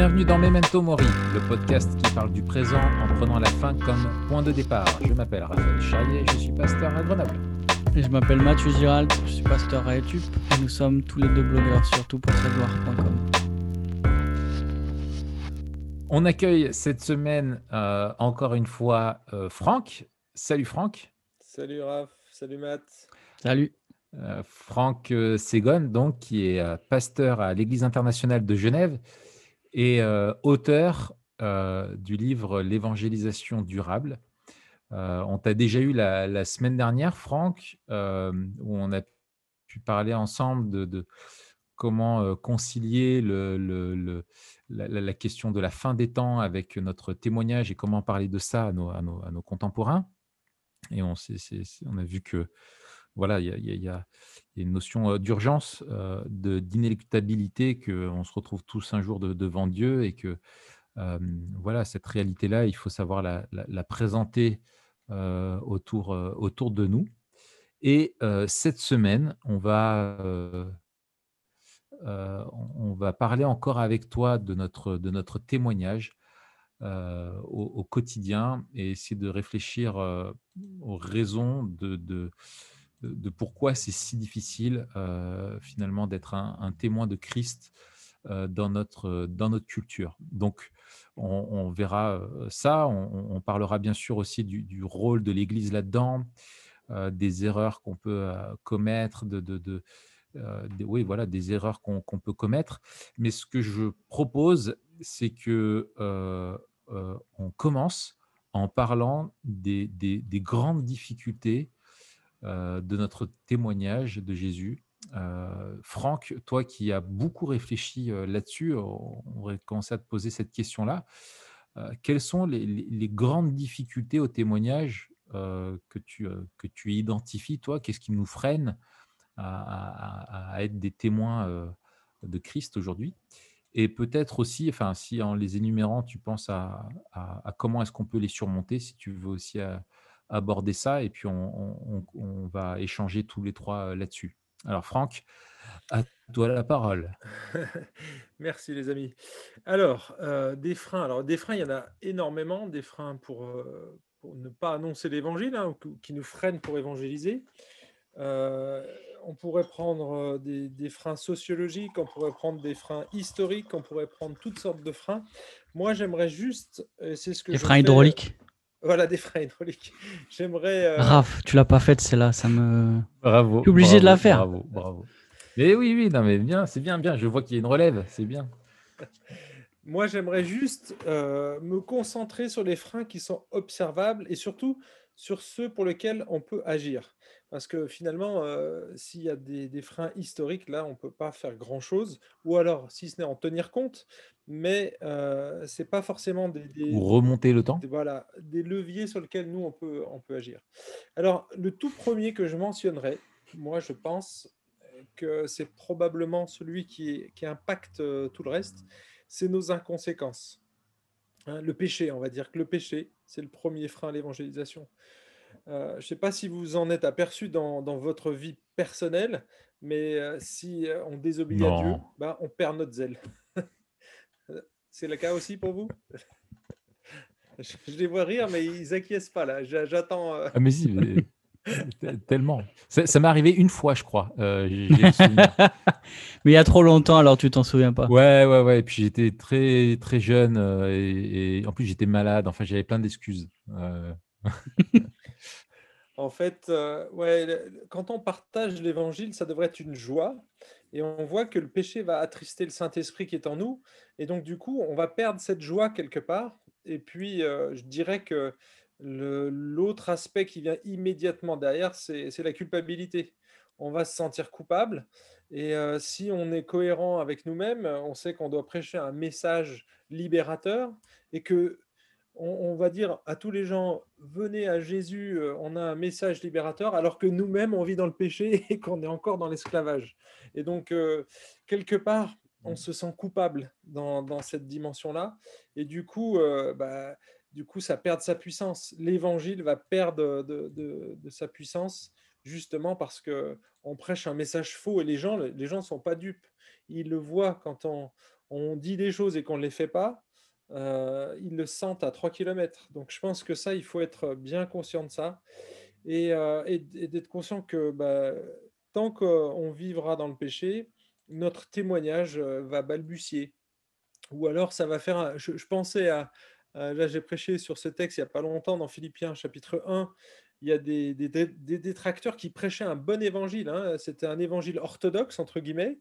Bienvenue dans Memento Mori, le podcast qui parle du présent en prenant la fin comme point de départ. Je m'appelle Raphaël Chaillet, je suis pasteur à Grenoble. Et je m'appelle Mathieu Girald, je suis pasteur à Etup et nous sommes tous les deux blogueurs sur. On accueille cette semaine euh, encore une fois euh, Franck. Salut Franck. Salut Raph, salut Matt. Salut. Euh, Franck euh, Ségon, donc, qui est euh, pasteur à l'Église internationale de Genève et euh, auteur euh, du livre L'évangélisation durable. Euh, on t'a déjà eu la, semaine dernière, Franck, où on a pu parler ensemble de, comment concilier la, question de la fin des temps avec notre témoignage et comment parler de ça à nos, contemporains. Et on a vu que voilà, il y a, une notion d'urgence, de- d'inéluctabilité, qu'on se retrouve tous un jour de- devant Dieu et que voilà, cette réalité-là, il faut savoir la, présenter autour, de nous. Et cette semaine, on va, parler encore avec toi de notre, témoignage au, quotidien et essayer de réfléchir aux raisons de, de- pourquoi c'est si difficile euh, finalement d'être un, témoin de Christ euh, dans, notre, dans notre culture. Donc, on, verra euh, ça. On, parlera bien sûr aussi du, rôle de l'Église là-dedans, euh, des erreurs qu'on peut euh, commettre, de, euh, oui, voilà, des erreurs qu'on peut commettre. Mais ce que je propose, c'est que euh, euh, on commence en parlant des, des- des grandes difficultés euh, de notre témoignage de Jésus. Euh, Franck, toi qui as beaucoup réfléchi euh, là-dessus, on aurait commencé à te poser cette question-là. Euh, quelles sont les, grandes difficultés au témoignage euh, que, tu, euh, que tu identifies, toi? Qu'est-ce qui nous freine à, être des témoins euh, de Christ aujourd'hui? Et peut-être aussi, enfin, si en les énumérant, tu penses à, à- comment est-ce qu'on peut les surmonter, si tu veux aussi euh, aborder ça, et puis on, on- on va échanger tous les trois euh, là-dessus. Alors Franck, à toi la parole. Merci les amis. Alors, euh, des freins. Alors, des freins, il y en a énormément. Des freins pour, euh, pour ne pas annoncer l'évangile, hein, qui- nous freinent pour évangéliser. Euh, on pourrait prendre des, des freins sociologiques, on pourrait prendre des freins historiques, on pourrait prendre toutes sortes de freins. Moi, j'aimerais juste, c'est ce que Les je freins fais- hydrauliques? Voilà, des freins hydrauliques. J'aimerais. euh, Raph, tu l'as pas faite celle-là, ça me. Bravo. Je suis obligé de la faire. Bravo, bravo. Mais oui, oui, non, mais bien, c'est bien, bien. Je vois qu'il y a une relève, c'est bien. Moi, j'aimerais juste euh, me concentrer sur les freins qui sont observables et surtout sur ceux pour lesquels on peut agir. Parce que finalement, euh, s'il y a des, des freins historiques, là, on ne peut pas faire grand-chose, ou alors, si ce n'est en tenir compte, mais euh, ce n'est pas forcément des, des- Ou remonter le temps. des- voilà, des leviers sur lesquels nous, on peut, on peut agir. Alors, le tout premier que je mentionnerai, moi, je pense euh, que c'est probablement celui qui, qui impacte euh, tout le reste, c'est nos inconséquences. Hein, le péché, on va dire que le péché, c'est le premier frein à l'évangélisation. Euh, je ne sais pas si vous en êtes aperçu dans, dans votre vie personnelle, mais euh, si euh, on désobéit à Dieu, ben, on perd notre zèle. c'est le cas aussi pour vous? Je, je les vois rire, mais ils acquiescent pas là. J'a- J'attends. euh, Ah, mais si, mais- tellement. Ça, ça m'est arrivé une fois, je crois. euh. Mais il y a trop longtemps, alors tu t'en souviens pas? Ouais, ouais, ouais. Et puis j'étais très, très jeune euh, et, et en plus j'étais malade. Enfin, j'avais plein d'excuses. Euh, En fait, euh, quand on partage l'évangile, ça devrait être une joie. Et on voit que le péché va attrister le Saint-Esprit qui est en nous. Et donc, du coup, on va perdre cette joie quelque part. Et puis, euh, je dirais que l'autre aspect qui vient immédiatement derrière, c'est c'est la culpabilité. On va se sentir coupable. Et euh, si on est cohérent avec nous-mêmes, on sait qu'on doit prêcher un message libérateur et que on, va dire à tous les gens, venez à Jésus, euh, on a un message libérateur, alors que nous-mêmes, on vit dans le péché et qu'on est encore dans l'esclavage. Et donc, euh, quelque part, on se sent coupable dans, cette dimension-là. Et du coup, euh, bah, du coup, ça perd sa puissance. L'évangile va perdre de, sa puissance justement parce que on prêche un message faux et les gens les gens sont pas dupes. Ils le voient quand on dit des choses et qu'on ne les fait pas, euh, ils le sentent à 3 km. Donc je pense que ça, il faut être bien conscient de ça et, euh, d'être conscient que bah, tant qu'on vivra dans le péché, notre témoignage euh, va balbutier. Ou alors ça va faire... je, pensais à... Là, j'ai prêché sur ce texte il n'y a pas longtemps dans Philippiens chapitre 1 il y a des, détracteurs qui prêchaient un bon évangile. Hein. C'était un évangile orthodoxe, entre guillemets,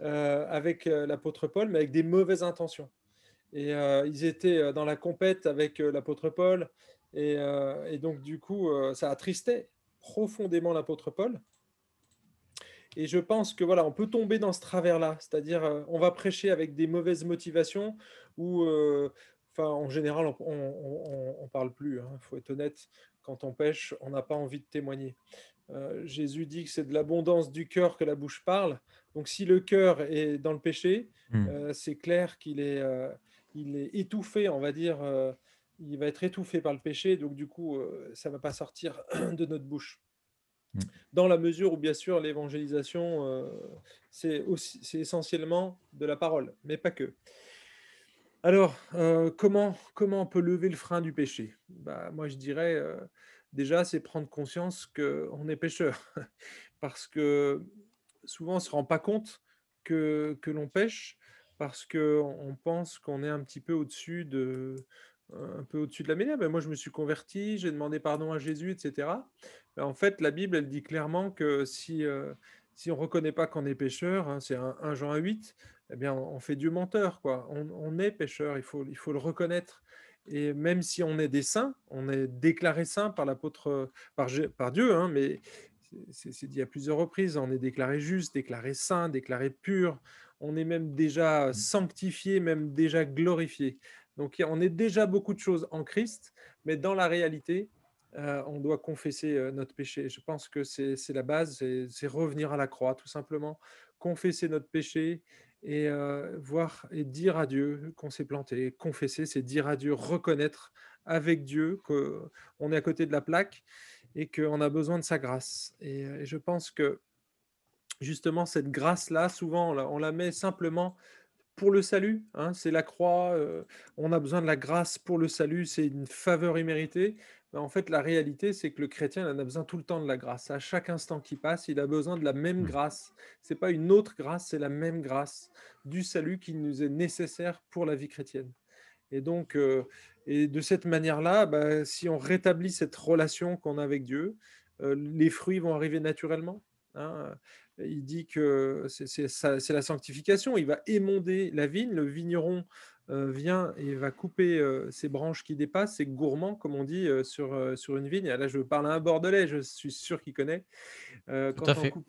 euh, avec l'apôtre Paul, mais avec des mauvaises intentions. Et euh, ils étaient dans la compète avec l'apôtre Paul. Et, donc, du coup, ça attristait profondément l'apôtre Paul. Et je pense que voilà, on peut tomber dans ce travers-là, c'est-à-dire on va prêcher avec des mauvaises motivations ou, enfin, en général, on, ne parle plus. Il hein, faut être honnête quand on pêche, on n'a pas envie de témoigner. Euh, Jésus dit que c'est de l'abondance du cœur que la bouche parle. Donc si le cœur est dans le péché, hmm. euh, c'est clair qu'il est, euh, il est étouffé, on va dire, il va être étouffé par le péché, donc du coup, ça ne va pas sortir de notre bouche. Hmm. Dans la mesure où, bien sûr, l'évangélisation, c'est essentiellement de la parole, mais pas que. Alors, comment, comment on peut lever le frein du péché? Bah, Moi, je dirais, déjà, c'est prendre conscience qu'on est pécheur. parce que souvent, on ne se rend pas compte que, que l'on pêche, parce qu'on pense qu'on est un petit peu au-dessus de, un peu au-dessus de la mêlée. Ben, moi, je me suis converti, j'ai demandé pardon à Jésus, etc. Ben, en fait, la Bible, elle dit clairement que si, si on ne reconnaît pas qu'on est pécheur, hein, c'est 1, Jean 8, eh bien, on fait Dieu menteur. Quoi. On, est pécheur, il faut, il faut le reconnaître. Et même si on est des saints, on est déclaré saint par l'apôtre, par Dieu, hein, mais c'est dit à plusieurs reprises, on est déclaré juste, déclaré saint, déclaré pur, on est même déjà mmh. sanctifié, même déjà glorifié. Donc on est déjà beaucoup de choses en Christ, mais dans la réalité, euh, on doit confesser euh, notre péché. Je pense que c'est la base, c'est revenir à la croix, tout simplement, confesser notre péché et voir et dire à Dieu qu'on s'est planté. Confesser, c'est dire à Dieu, reconnaître avec Dieu qu'on est à côté de la plaque et qu'on a besoin de sa grâce. Et, je pense que justement, cette grâce-là, souvent, on la, met simplement pour le salut. Hein, c'est la croix. on a besoin de la grâce pour le salut. C'est une faveur imméritée. En fait, la réalité, c'est que le chrétien en a besoin tout le temps de la grâce. À chaque instant qui passe, il a besoin de la même mmh. grâce. Ce n'est pas une autre grâce, c'est la même grâce du salut qui nous est nécessaire pour la vie chrétienne. Et donc, euh, et de cette manière-là, bah, si on rétablit cette relation qu'on a avec Dieu, euh, les fruits vont arriver naturellement. Hein. Il dit que c'est la sanctification. Il va émonder la vigne. Le vigneron euh, vient et va couper ces branches qui dépassent, c'est gourmand, comme on dit sur, sur une vigne. là, je parle à un bordelais, je suis sûr qu'il connaît. quand, on coupe,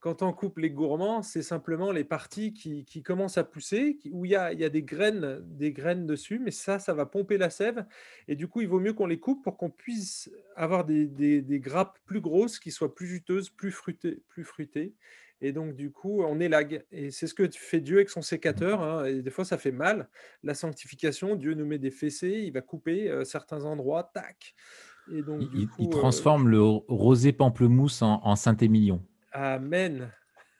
quand, on coupe, les gourmands, c'est simplement les parties qui, qui commencent à pousser, où il y a, il y a des, graines, des graines dessus, mais ça, ça va pomper la sève. Et du coup, il vaut mieux qu'on les coupe pour qu'on puisse avoir des, des, des, grappes plus grosses, qui soient plus juteuses, plus fruitées. Plus fruitées. Et donc, du coup, on élague. Et c'est ce que fait Dieu avec son sécateur. Hein, et des fois, ça fait mal. La sanctification, Dieu nous met des fessées, il va couper euh, certains endroits, tac. Et donc, il, il, euh, transforme le rosé pamplemousse en, Saint-Émilion. Amen.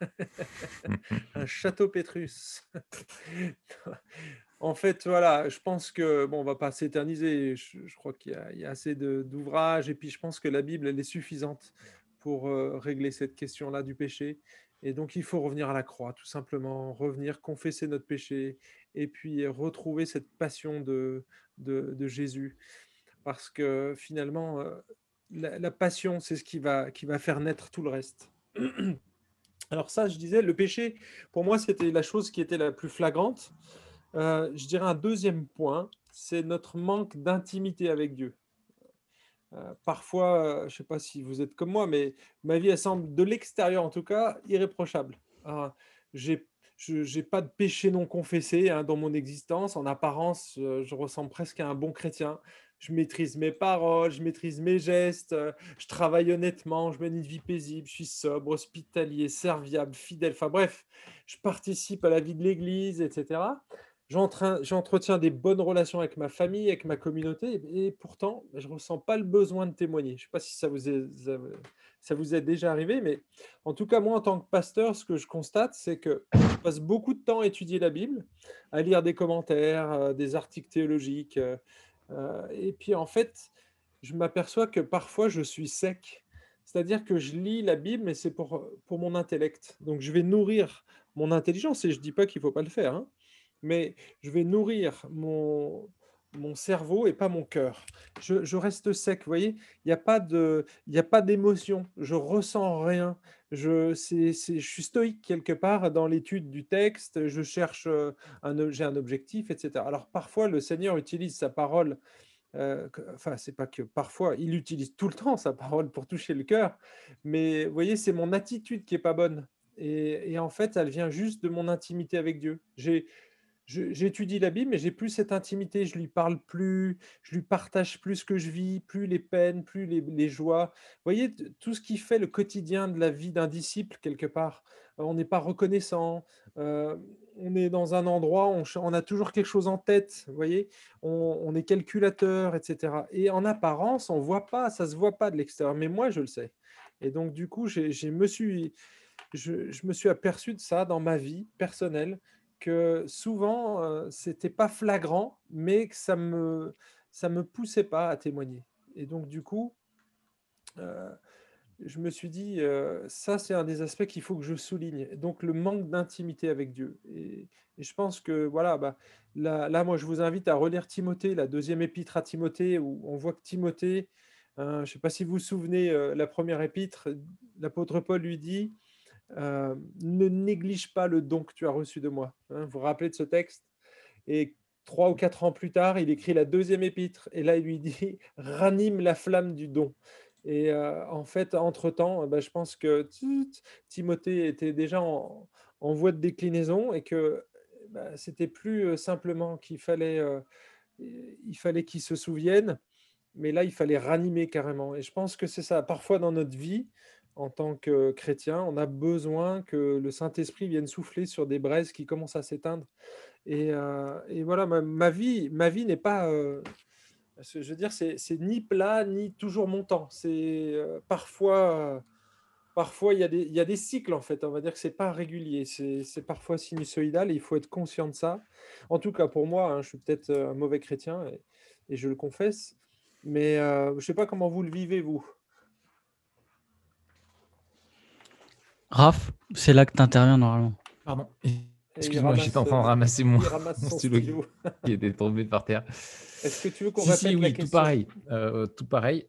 Un château Pétrus. en fait, voilà, je pense que, bon, on va pas s'éterniser. Je, crois qu'il y, a assez d'ouvrages. Et puis, je pense que la Bible, elle est suffisante pour euh, régler cette question-là du péché. Et donc, il faut revenir à la croix, tout simplement, revenir confesser notre péché et puis retrouver cette passion de, de, Jésus. Parce que finalement, euh, la, passion, c'est ce qui va, qui va faire naître tout le reste. Alors ça, je disais, le péché, pour moi, c'était la chose qui était la plus flagrante. Euh, je dirais un deuxième point, c'est notre manque d'intimité avec Dieu. Euh, parfois, je ne sais pas si vous êtes comme moi, mais ma vie, elle semble, de l'extérieur en tout cas, irréprochable. je n'ai pas de péché non confessé hein, dans mon existence. En apparence, euh, je ressemble presque à un bon chrétien. Je maîtrise mes paroles, je maîtrise mes gestes, euh, je travaille honnêtement, je mène une vie paisible, je suis sobre, hospitalier, serviable, fidèle. Enfin bref, je participe à la vie de l'Église, etc. j'entretiens des bonnes relations avec ma famille, avec ma communauté, et pourtant, je ne ressens pas le besoin de témoigner. Je ne sais pas si ça vous, est, ça vous est déjà arrivé, mais en tout cas, moi, en tant que pasteur, ce que je constate, c'est que je passe beaucoup de temps à étudier la Bible, à lire des commentaires, euh, des articles théologiques, euh, et puis en fait, je m'aperçois que parfois, je suis sec. C'est-à-dire que je lis la Bible, mais c'est pour, pour mon intellect. Donc, je vais nourrir mon intelligence, et je ne dis pas qu'il ne faut pas le faire, hein mais je vais nourrir mon, mon cerveau et pas mon cœur. Je, reste sec, vous voyez, il n'y a pas d'émotion, je ressens rien. Je, c'est, je suis stoïque quelque part dans l'étude du texte, je cherche euh, un, j'ai un objectif, etc. Alors parfois le Seigneur utilise sa parole, euh, enfin c'est pas que parfois, il utilise tout le temps sa parole pour toucher le cœur, mais vous voyez, c'est mon attitude qui est pas bonne. Et, et en fait, elle vient juste de mon intimité avec Dieu. J'ai, j'étudie la Bible, mais j'ai plus cette intimité. Je lui parle plus, je lui partage plus ce que je vis, plus les peines, plus les, joies. Vous voyez, tout ce qui fait le quotidien de la vie d'un disciple, quelque part. Euh, on n'est pas reconnaissant. Euh, on est dans un endroit, on, on, a toujours quelque chose en tête, vous voyez, on, est calculateur, etc. Et en apparence, on voit pas, ça se voit pas de l'extérieur, mais moi, je le sais. Et donc, du coup, je, me suis, je me suis aperçu de ça dans ma vie personnelle, que souvent, euh, c'était pas flagrant, mais que ça me, ça me poussait pas à témoigner. Et donc, du coup, euh, je me suis dit, euh, ça, c'est un des aspects qu'il faut que je souligne. Donc, le manque d'intimité avec Dieu. Et, je pense que, voilà, bah, là, moi, je vous invite à relire Timothée, la deuxième épître à Timothée, où on voit que Timothée, hein, je ne sais pas si vous vous souvenez, la première épître, l'apôtre Paul lui dit, euh, ne néglige pas le don que tu as reçu de moi. Hein, vous vous rappelez de ce texte? Et trois ou quatre ans plus tard, il écrit la deuxième épître, et là, il lui dit ranime la flamme du don. Et euh, en fait, entre-temps, bah, je pense que Timothée était déjà en, voie de déclinaison et que bah, c'était plus euh, simplement qu'il fallait, fallait qu'il se souvienne, mais là, il fallait ranimer carrément. Et je pense que c'est ça. Parfois dans notre vie, en tant que chrétien, on a besoin que le Saint-Esprit vienne souffler sur des braises qui commencent à s'éteindre. Et, euh, voilà, ma, vie, ma vie n'est pas, euh, je veux dire, c'est ni plat ni toujours montant. C'est euh, parfois, parfois il y, a des, cycles en fait. On va dire que c'est pas régulier. C'est parfois sinusoïdal. Il faut être conscient de ça. En tout cas pour moi, hein, je suis peut-être un mauvais chrétien et, et, je le confesse. Mais je ne sais pas comment vous le vivez vous. Raph, c'est là que tu interviens normalement. Pardon. Excuse-moi, j'étais en train de ramasser mon, stylo, qui était tombé par terre. Est-ce que tu veux qu'on répète si, oui, tout pareil. Euh, tout pareil.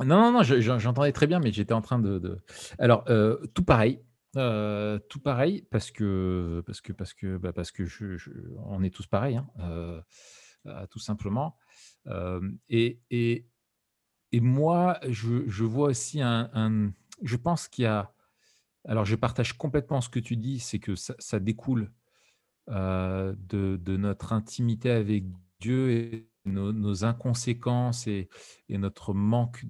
Non, non, non, j'entendais très bien, mais j'étais en train de. Alors, euh, tout pareil. Euh, tout pareil, parce que, parce que, parce que, bah, parce que je, on est tous pareils, hein, tout simplement. Et, et, et, moi, je, je vois aussi un, un je pense qu'il y a. Alors, je partage complètement ce que tu dis, c'est que ça, découle euh, de, notre intimité avec Dieu et nos, inconséquences et, notre manque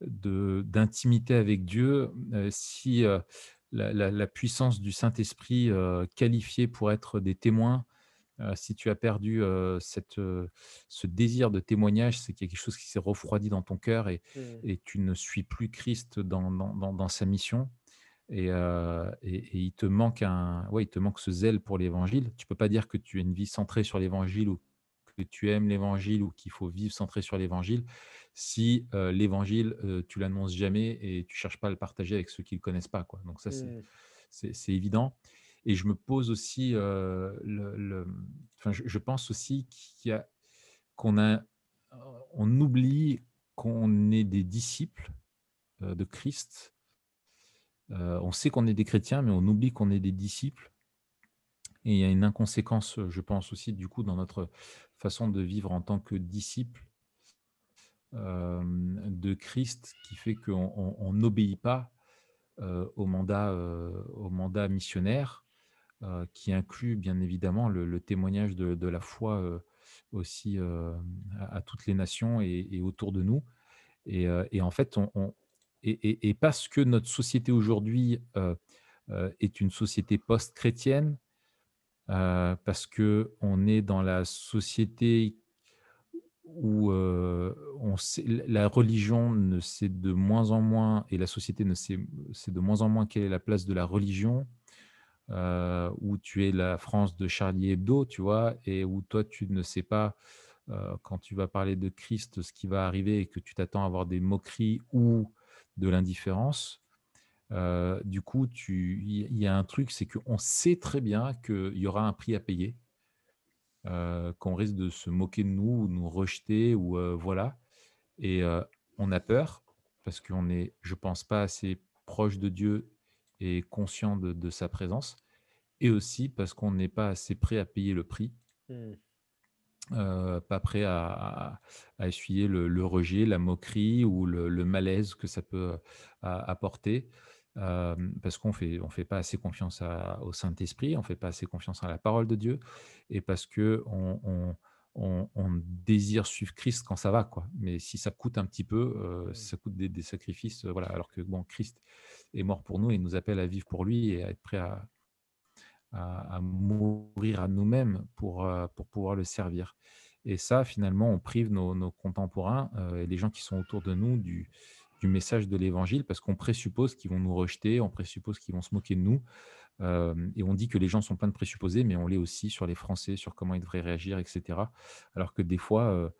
d'intimité avec Dieu. Euh, si euh, la, puissance du Saint-Esprit qualifiée pour être des témoins si tu as perdu cette, ce désir de témoignage, c'est qu'il y a quelque chose qui s'est refroidi dans ton cœur et, mmh. et, tu ne suis plus Christ dans, dans, dans, sa mission. Et, et, il, te manque un, ouais, il te manque ce zèle pour l'évangile. Tu peux pas dire que tu as une vie centrée sur l'évangile ou que tu aimes l'évangile ou qu'il faut vivre centré sur l'évangile si l'évangile, tu l'annonces jamais et tu cherches pas à le partager avec ceux qui ne le connaissent pas. Quoi. Donc ça, c'est mmh. évident. Et je me pose aussi, le, enfin, je, pense aussi qu'il y qu'on a, on oublie qu'on est des disciples de Christ. on sait qu'on est des chrétiens, mais on oublie qu'on est des disciples. Et il y a une inconséquence, je pense aussi, du coup, dans notre façon de vivre en tant que disciples de Christ, qui fait qu'on n'obéit pas au, mandat, au mandat missionnaire euh, qui inclut bien évidemment le, témoignage de, la foi euh, aussi euh, à, toutes les nations et, autour de nous. Et, en fait, on, et, parce que notre société aujourd'hui est une société post-chrétienne, parce que on est dans la société où la religion ne sait de moins en moins, et la société ne sait de moins en moins quelle est la place de la religion, où tu es la France de Charlie Hebdo, tu vois, et où toi, tu ne sais pas, quand tu vas parler de Christ, ce qui va arriver et que tu t'attends à avoir des moqueries ou de l'indifférence. du coup, il y, a un truc, c'est qu'on sait très bien qu'il y aura un prix à payer euh, qu'on risque de se moquer de nous ou nous rejeter ou euh, voilà. Et euh, on a peur parce qu'on est, je pense, pas assez proche de Dieu et conscient de, sa présence, et aussi parce qu'on n'est pas assez prêt à payer le prix. Mmh. pas prêt à, essuyer le, rejet, la moquerie ou le, malaise que ça peut apporter parce qu'on fait, on fait pas assez confiance au Saint-Esprit, on fait pas assez confiance à la parole de Dieu, et parce que on, désire suivre Christ quand ça va, quoi. Mais si ça coûte un petit peu, ça coûte des, sacrifices, voilà. Alors que bon, Christ est mort pour nous et nous appelle à vivre pour lui et à être prêt à, à, mourir à nous-mêmes pour, pour pouvoir le servir. Et ça, finalement, on prive nos, nos contemporains et les gens qui sont autour de nous du, du message de l'évangile parce qu'on présuppose qu'ils vont nous rejeter, on présuppose qu'ils vont se moquer de nous. Et on dit que les gens sont plein de présupposés, mais on l'est aussi sur les Français, sur comment ils devraient réagir, etc. Alors que des fois,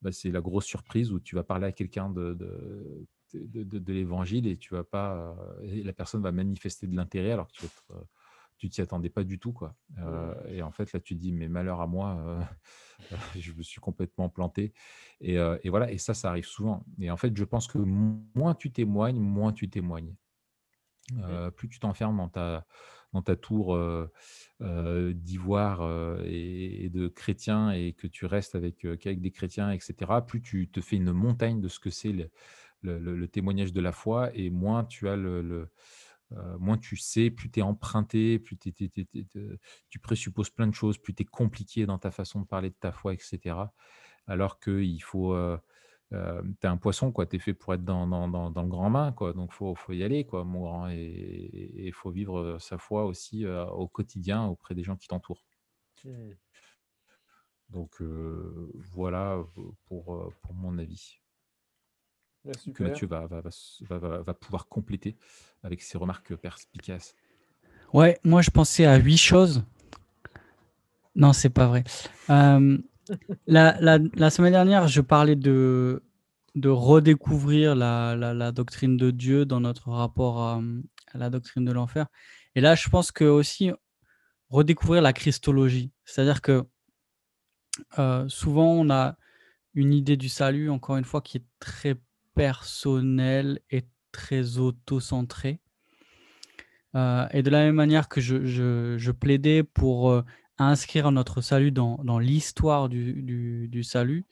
bah, c'est la grosse surprise où tu vas parler à quelqu'un de, de, de, l'évangile et tu vas pas, la personne va manifester de l'intérêt alors que tu être tu t'y attendais pas du tout. Quoi. Euh, et en fait, là, tu te dis, mais malheur à moi, euh, je me suis complètement planté. Et, euh, et, voilà, et ça, ça arrive souvent. Et en fait, je pense que moins tu témoignes, moins tu témoignes. plus tu t'enfermes dans ta, dans ta tour d'ivoire et, de chrétiens et que tu restes avec, qu'avec des chrétiens, etc., plus tu te fais une montagne de ce que c'est le, témoignage de la foi et moins tu as le moins tu sais, plus tu es emprunté, plus tu présupposes plein de choses, plus tu es compliqué dans ta façon de parler de ta foi, etc. Alors qu'il faut. Euh, tu es un poisson, quoi. Tu es fait pour être dans, le grand main, quoi. Donc, il faut, faut, y aller, quoi, mon grand. Et il faut vivre sa foi aussi au quotidien auprès des gens qui t'entourent. Mmh. Donc, voilà pour, pour mon avis que Mathieu va, va, pouvoir compléter avec ses remarques perspicaces. Ouais, moi je pensais à huit choses. Non, c'est pas vrai. La, semaine dernière, je parlais de, redécouvrir la, doctrine de Dieu dans notre rapport à, la doctrine de l'enfer. Et là, je pense que aussi redécouvrir la christologie. C'est-à-dire que euh, souvent, on a une idée du salut, encore une fois, qui est très personnel et très auto-centré. Euh, et de la même manière que je, je, plaidais pour euh, inscrire notre salut dans, l'histoire du, salut.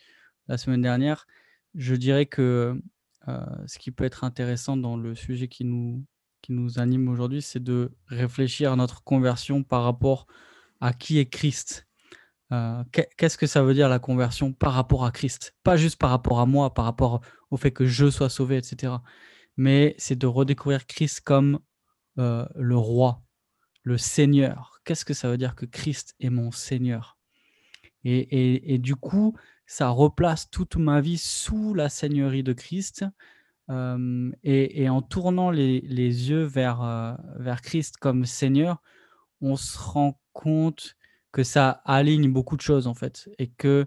La semaine dernière, je dirais que euh, ce qui peut être intéressant dans le sujet qui nous, qui nous anime aujourd'hui, c'est de réfléchir à notre conversion par rapport à qui est Christ. Euh, qu'est-ce que ça veut dire la conversion par rapport à Christ? Pas juste par rapport à moi, par rapport au fait que je sois sauvé, etc. Mais c'est de redécouvrir Christ comme euh, le roi, le Seigneur. Qu'est-ce que ça veut dire que Christ est mon Seigneur? Et, du coup, ça replace toute ma vie sous la Seigneurie de Christ. Euh, et, en tournant les, yeux vers, vers Christ comme Seigneur, on se rend compte que ça aligne beaucoup de choses en fait et que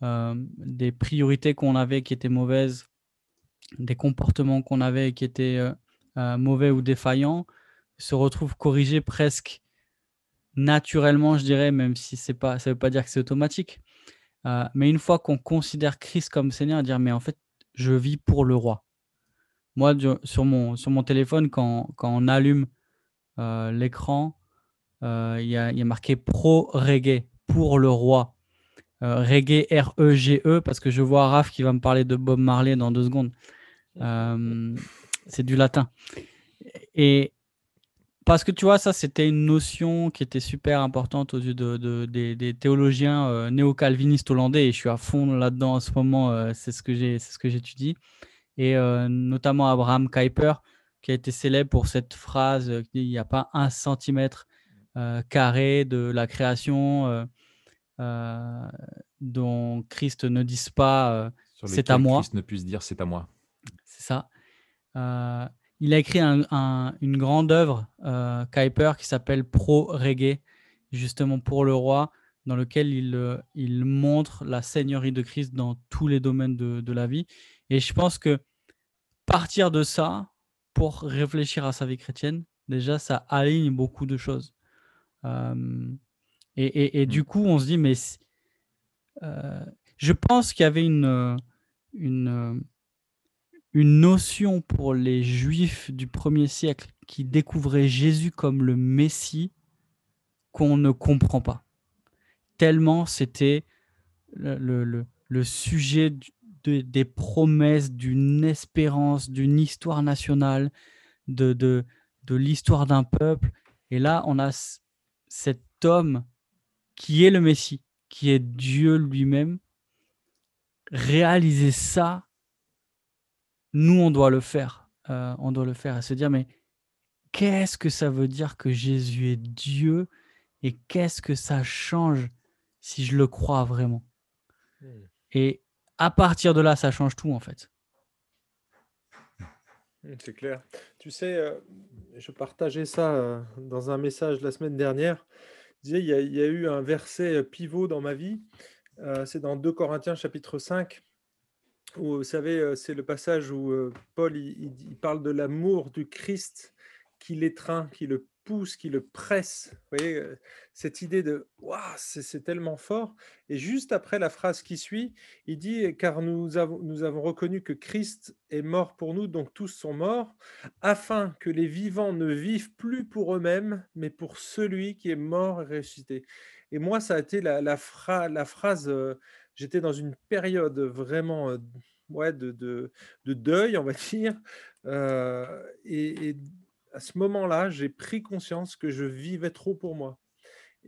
des priorités qu'on avait qui étaient mauvaises, des comportements qu'on avait qui étaient mauvais ou défaillants se retrouvent corrigés presque naturellement, je dirais, même si c'est pas, ça veut pas dire que c'est automatique. mais une fois qu'on considère Christ comme Seigneur, dire mais en fait, je vis pour le roi. Moi, sur mon, sur mon téléphone, quand, quand on allume l'écran, euh, il y, a, marqué pro reggae pour le roi. Euh, reggae R-E-G-E, e, parce que je vois Raph qui va me parler de Bob Marley dans deux secondes. Euh, c'est du latin. Et parce que tu vois, ça, c'était une notion qui était super importante aux yeux de, des, théologiens néo-calvinistes hollandais, et je suis à fond là-dedans en ce moment, c'est ce que j'étudie. Et notamment Abraham Kuyper, qui a été célèbre pour cette phrase dit il n'y a pas un centimètre carrés de la création dont Christ ne dise pas c'est à moi. Christ ne puisse dire c'est à moi. C'est ça. il a écrit une grande œuvre, Kuiper, qui s'appelle Pro Reggae, justement pour le roi, dans lequel il, il montre la seigneurie de Christ dans tous les domaines de, de la vie. Et je pense que partir de ça pour réfléchir à sa vie chrétienne, déjà, ça aligne beaucoup de choses. et, et, du mmh. coup, on se dit, mais je pense qu'il y avait une, une, une notion pour les juifs du premier siècle qui découvraient Jésus comme le Messie qu'on ne comprend pas. Tellement c'était le, sujet des promesses, d'une espérance, d'une histoire nationale, de, de, de l'histoire d'un peuple. Et là, on a cet homme qui est le Messie, qui est Dieu lui-même. Réaliser ça, nous, on doit le faire. Euh, on doit le faire et se dire, mais qu'est-ce que ça veut dire que Jésus est Dieu et qu'est-ce que ça change si je le crois vraiment? Hmm. Et à partir de là, ça change tout en fait. Hmm, c'est clair. Tu sais, euh, je partageais ça euh, dans un message la semaine dernière. il y, a, il y a eu un verset pivot dans ma vie. c'est dans 2 Corinthiens chapitre 5 vous savez, c'est le passage où Paul il, parle de l'amour du Christ qui l'étreint, qui le pousse, qui le presse. Vous voyez, cette idée de waouh, c'est tellement fort. Et juste après la phrase qui suit, il dit Car nous avons, reconnu que Christ est mort pour nous, donc tous sont morts, afin que les vivants ne vivent plus pour eux-mêmes, mais pour celui qui est mort et ressuscité. Et moi, ça a été la phrase j'étais dans une période vraiment ouais, de, de, de, deuil, on va dire. et, à ce moment-là, j'ai pris conscience que je vivais trop pour moi.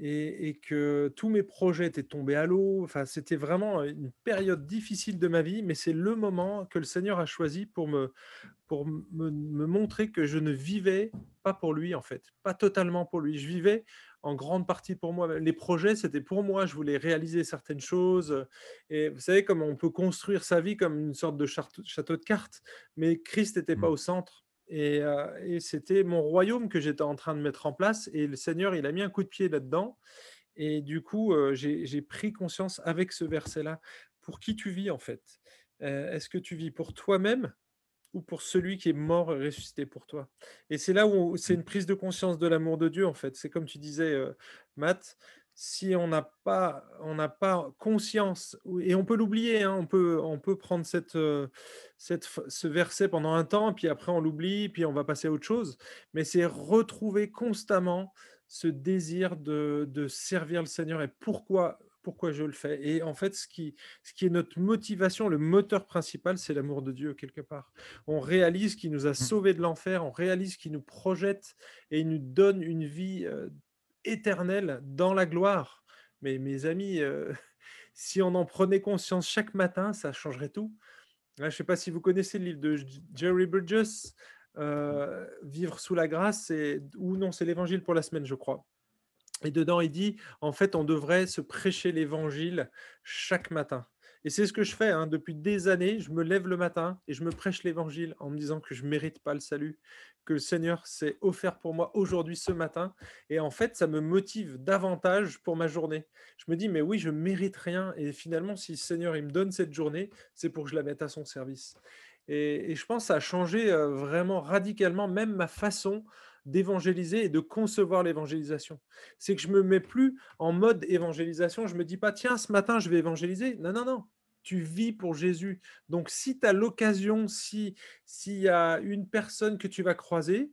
Et, que tous mes projets étaient tombés à l'eau. Enfin, c'était vraiment une période difficile de ma vie, mais c'est le moment que le Seigneur a choisi pour me, pour me, montrer que je ne vivais pas pour lui, en fait, pas totalement pour lui. Je vivais en grande partie pour moi. Les projets, c'était pour moi. Je voulais réaliser certaines choses. Et vous savez, comme on peut construire sa vie comme une sorte de château de cartes, mais Christ n'était pas mmh. au centre. Et, c'était mon royaume que j'étais en train de mettre en place. Et le Seigneur, il a mis un coup de pied là-dedans. Et du coup, j'ai pris conscience avec ce verset-là. Pour qui tu vis en fait? Est-ce que tu vis pour toi-même? Ou pour celui qui est mort et ressuscité pour toi? Et c'est là où c'est une prise de conscience de l'amour de Dieu, en fait. C'est comme tu disais, euh, Matt, si on n'a pas, on n'a pas conscience, et on peut l'oublier, hein, on, peut, on peut prendre cette, euh, cette, ce verset pendant un temps, puis après on l'oublie, puis on va passer à autre chose, mais c'est retrouver constamment ce désir de, de servir le Seigneur et pourquoi pourquoi je le fais. Et en fait, ce qui, ce qui est notre motivation, le moteur principal, c'est l'amour de Dieu, quelque part. On réalise qu'il nous a mmh. sauvés de l'enfer, on réalise qu'il nous projette et il nous donne une vie éternelle dans la gloire. Mais mes amis, si on en prenait conscience chaque matin, ça changerait tout. je ne sais pas si vous connaissez le livre de Jerry Burgess, Vivre sous la grâce, ou non, c'est l'évangile pour la semaine, je crois. Et dedans, il dit, en fait, on devrait se prêcher l'évangile chaque matin. Et c'est ce que je fais hein. depuis des années. Je me lève le matin et je me prêche l'évangile en me disant que je mérite pas le salut, que le Seigneur s'est offert pour moi aujourd'hui, ce matin. Et en fait, ça me motive davantage pour ma journée. Je me dis, mais oui, je mérite rien. Et finalement, si le Seigneur il me donne cette journée, c'est pour que je la mette à son service. Et, et je pense que ça a changé euh, vraiment radicalement même ma façon d'évangéliser et de concevoir l'évangélisation. C'est que je me mets plus en mode évangélisation. Je me dis pas, tiens, ce matin, je vais évangéliser. Non, non, non. Tu vis pour Jésus. Donc, si tu as l'occasion, s'il y a une personne que tu vas croiser,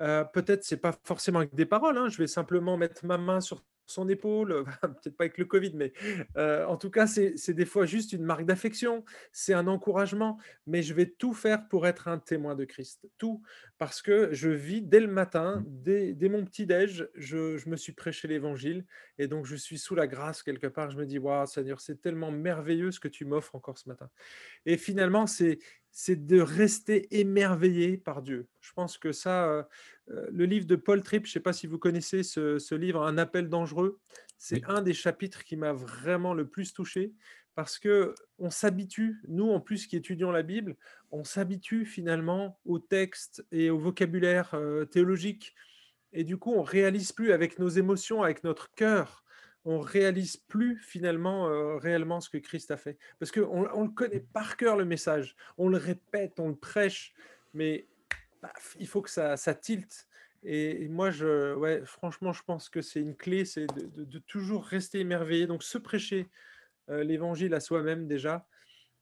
euh, peut-être c'est pas forcément avec des paroles, hein, je vais simplement mettre ma main sur son épaule, peut-être pas avec le Covid, mais euh, en tout cas, c'est des fois juste une marque d'affection, c'est un encouragement, mais je vais tout faire pour être un témoin de Christ. Tout, parce que je vis dès le matin, mmh. dès, dès mon petit-déj, je, je, me suis prêché l'évangile, et donc je suis sous la grâce quelque part. Je me dis, waouh, Seigneur, c'est tellement merveilleux ce que tu m'offres encore ce matin. Et finalement, c'est c'est de rester émerveillé par Dieu. Je pense que ça, euh, euh, le livre de Paul Tripp, je ne sais pas si vous connaissez ce, livre, Un appel dangereux, c'est un des chapitres qui m'a vraiment le plus touché parce que on s'habitue, nous en plus qui étudions la Bible, on s'habitue finalement au texte et au vocabulaire euh, théologique. Et du coup, on réalise plus avec nos émotions, avec notre cœur, on réalise plus finalement euh, réellement ce que Christ a fait. Parce qu'on on le connaît par cœur le message, on le répète, on le prêche, mais il faut que ça, ça tilte. Et, moi, franchement, je pense que c'est une clé, c'est de, toujours rester émerveillé. Donc, se prêcher euh, l'évangile à soi-même déjà,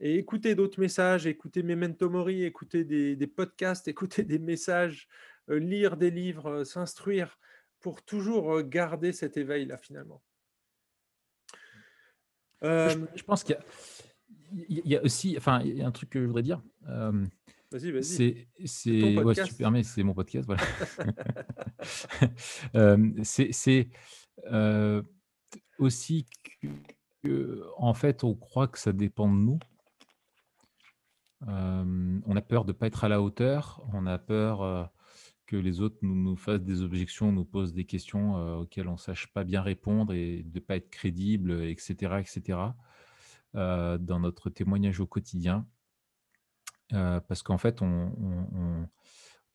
et écouter d'autres messages, écouter Memento Mori, écouter des, podcasts, écouter des messages, euh, lire des livres, s'instruire, pour toujours garder cet éveil-là finalement. Je, pense qu'il y, a aussi, enfin, il y a un truc que je voudrais dire. vas-y, vas-y. C'est, c'est, ouais, si tu permets, c'est mon podcast, voilà. c'est, aussi que, en fait, on croit que ça dépend de nous. on a peur de ne pas être à la hauteur, on a peur que les autres nous, fassent des objections, nous posent des questions euh, auxquelles on ne sache pas bien répondre et de ne pas être crédible, etc., etc., euh, dans notre témoignage au quotidien. Euh, parce qu'en fait, on,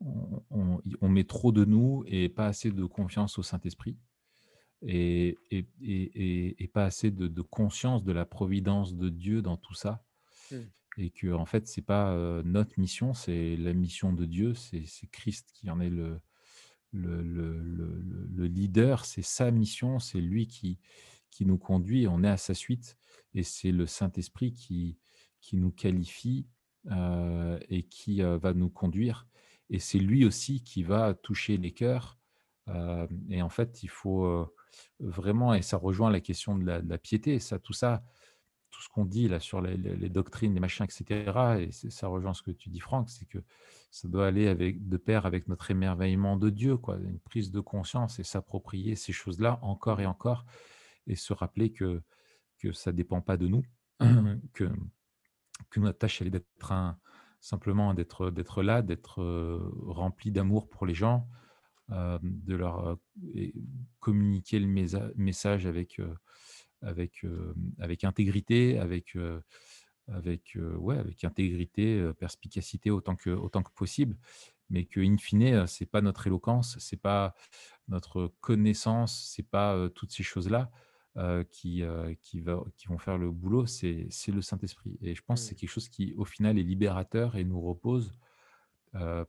on, on, met trop de nous et pas assez de confiance au Saint-Esprit. Et, et, et, pas assez de, de, conscience de la providence de Dieu dans tout ça. Mmh et que en fait c'est pas notre mission, c'est la mission de Dieu, c'est Christ qui en est le, le, le, le, leader, c'est sa mission, c'est lui qui, qui nous conduit, on est à sa suite, et c'est le Saint-Esprit qui, qui nous qualifie et qui va nous conduire, et c'est lui aussi qui va toucher les cœurs, et en fait il faut vraiment, et ça rejoint la question de la, de la piété, ça, tout ça, tout ce qu'on dit là sur les, doctrines, les machins, etc. Et ça rejoint ce que tu dis, Franck, c'est que ça doit aller avec, de pair avec notre émerveillement de Dieu, quoi, une prise de conscience et s'approprier ces choses-là encore et encore, et se rappeler que, que ça ne dépend pas de nous, que, que notre tâche, elle est d'être un, simplement d'être, d'être là, d'être euh, rempli d'amour pour les gens, euh, de leur euh, communiquer le message avec avec, avec intégrité, avec, avec, ouais, avec intégrité, perspicacité autant que, autant que possible, mais que in fine, c'est pas notre éloquence, c'est pas notre connaissance, c'est pas toutes ces choses-là qui, qui, va, qui vont faire le boulot, c'est le Saint-Esprit. Et je pense que c'est mmh. quelque chose qui, au final, est libérateur et nous repose.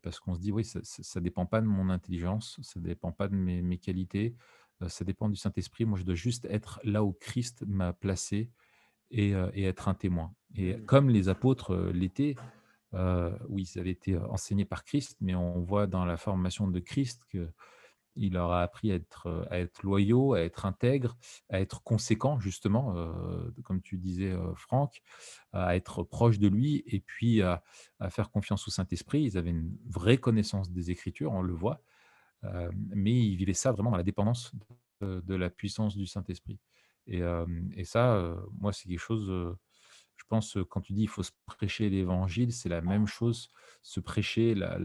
parce qu'on se dit, oui, ça ne dépend pas de mon intelligence, ça ne dépend pas de mes, mes qualités, ça dépend du Saint-Esprit. Moi, je dois juste être là où Christ m'a placé et, être un témoin. Et mmh. comme les apôtres l'étaient, oui, ils avaient été enseignés par Christ, mais on voit dans la formation de Christ qu'il leur a appris à être, à être loyaux, à être intègres, à être conséquents, justement, comme tu disais, Franck, à être proche de lui et puis à, à faire confiance au Saint-Esprit. Ils avaient une vraie connaissance des Écritures, on le voit mais il vivait ça vraiment dans la dépendance de, la puissance du Saint-Esprit. Et, ça, moi, c'est quelque chose, je pense, quand tu dis il faut se prêcher l'évangile, c'est la même chose, se prêcher la,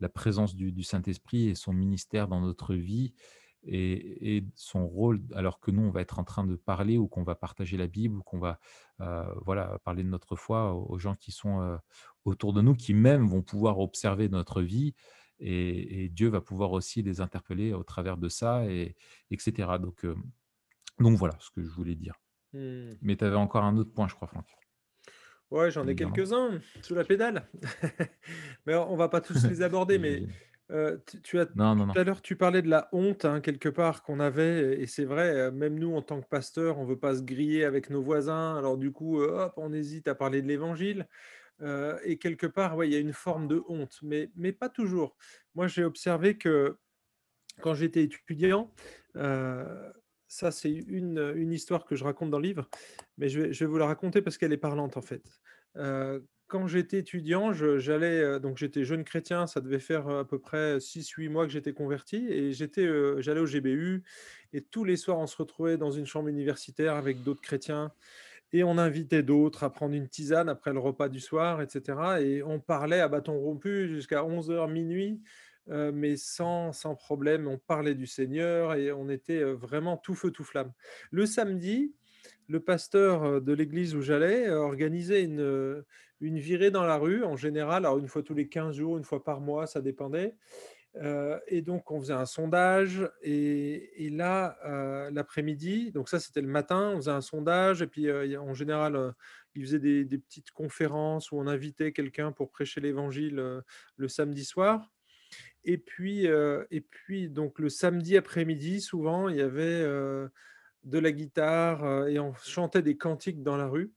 la, présence du, Saint-Esprit et son ministère dans notre vie et, son rôle, alors que nous, on va être en train de parler ou qu'on va partager la Bible ou qu'on va voilà, parler de notre foi aux gens qui sont autour de nous, qui même vont pouvoir observer notre vie et, Dieu va pouvoir aussi les interpeller au travers de ça, et, etc. Donc, donc voilà ce que je voulais dire. Mmh. Mais tu avais encore un autre point, je crois, Franck. Ouais, j'en ai quelques-uns sous la pédale. mais on va pas tous les aborder, mais tu, as tout à l'heure tu parlais de la honte hein, quelque part qu'on avait, et c'est vrai, même nous en tant que pasteur, on veut pas se griller avec nos voisins, alors du coup, hop, on hésite à parler de l'évangile et quelque part, ouais, il y a une forme de honte, mais, mais pas toujours. Moi, j'ai observé que quand j'étais étudiant, ça c'est une, une, histoire que je raconte dans le livre, mais je vais, je vais vous la raconter parce qu'elle est parlante en fait. quand j'étais étudiant, j'allais donc j'étais jeune chrétien, ça devait faire à peu près 6-8 mois que j'étais converti et j'allais au GBU et tous les soirs on se retrouvait dans une chambre universitaire avec d'autres chrétiens Et on invitait d'autres à prendre une tisane après le repas du soir, etc. Et on parlait à bâton rompu jusqu'à 11h, minuit, euh, mais sans, sans problème. On parlait du Seigneur et on était euh, vraiment tout feu, tout flamme. Le samedi, le pasteur euh, de l'église où j'allais organisait une, une virée dans la rue, en général, alors une fois tous les 15 jours, une fois par mois, ça dépendait. Euh, et donc, on faisait un sondage. Et, là, euh, l'après-midi, donc ça, c'était le matin, on faisait un sondage. Et puis, euh, en général, il faisait des, petites conférences où on invitait quelqu'un pour prêcher l'évangile le samedi soir. Et puis, et puis, donc, le samedi après-midi, souvent, il y avait de la guitare et on chantait des cantiques dans la rue.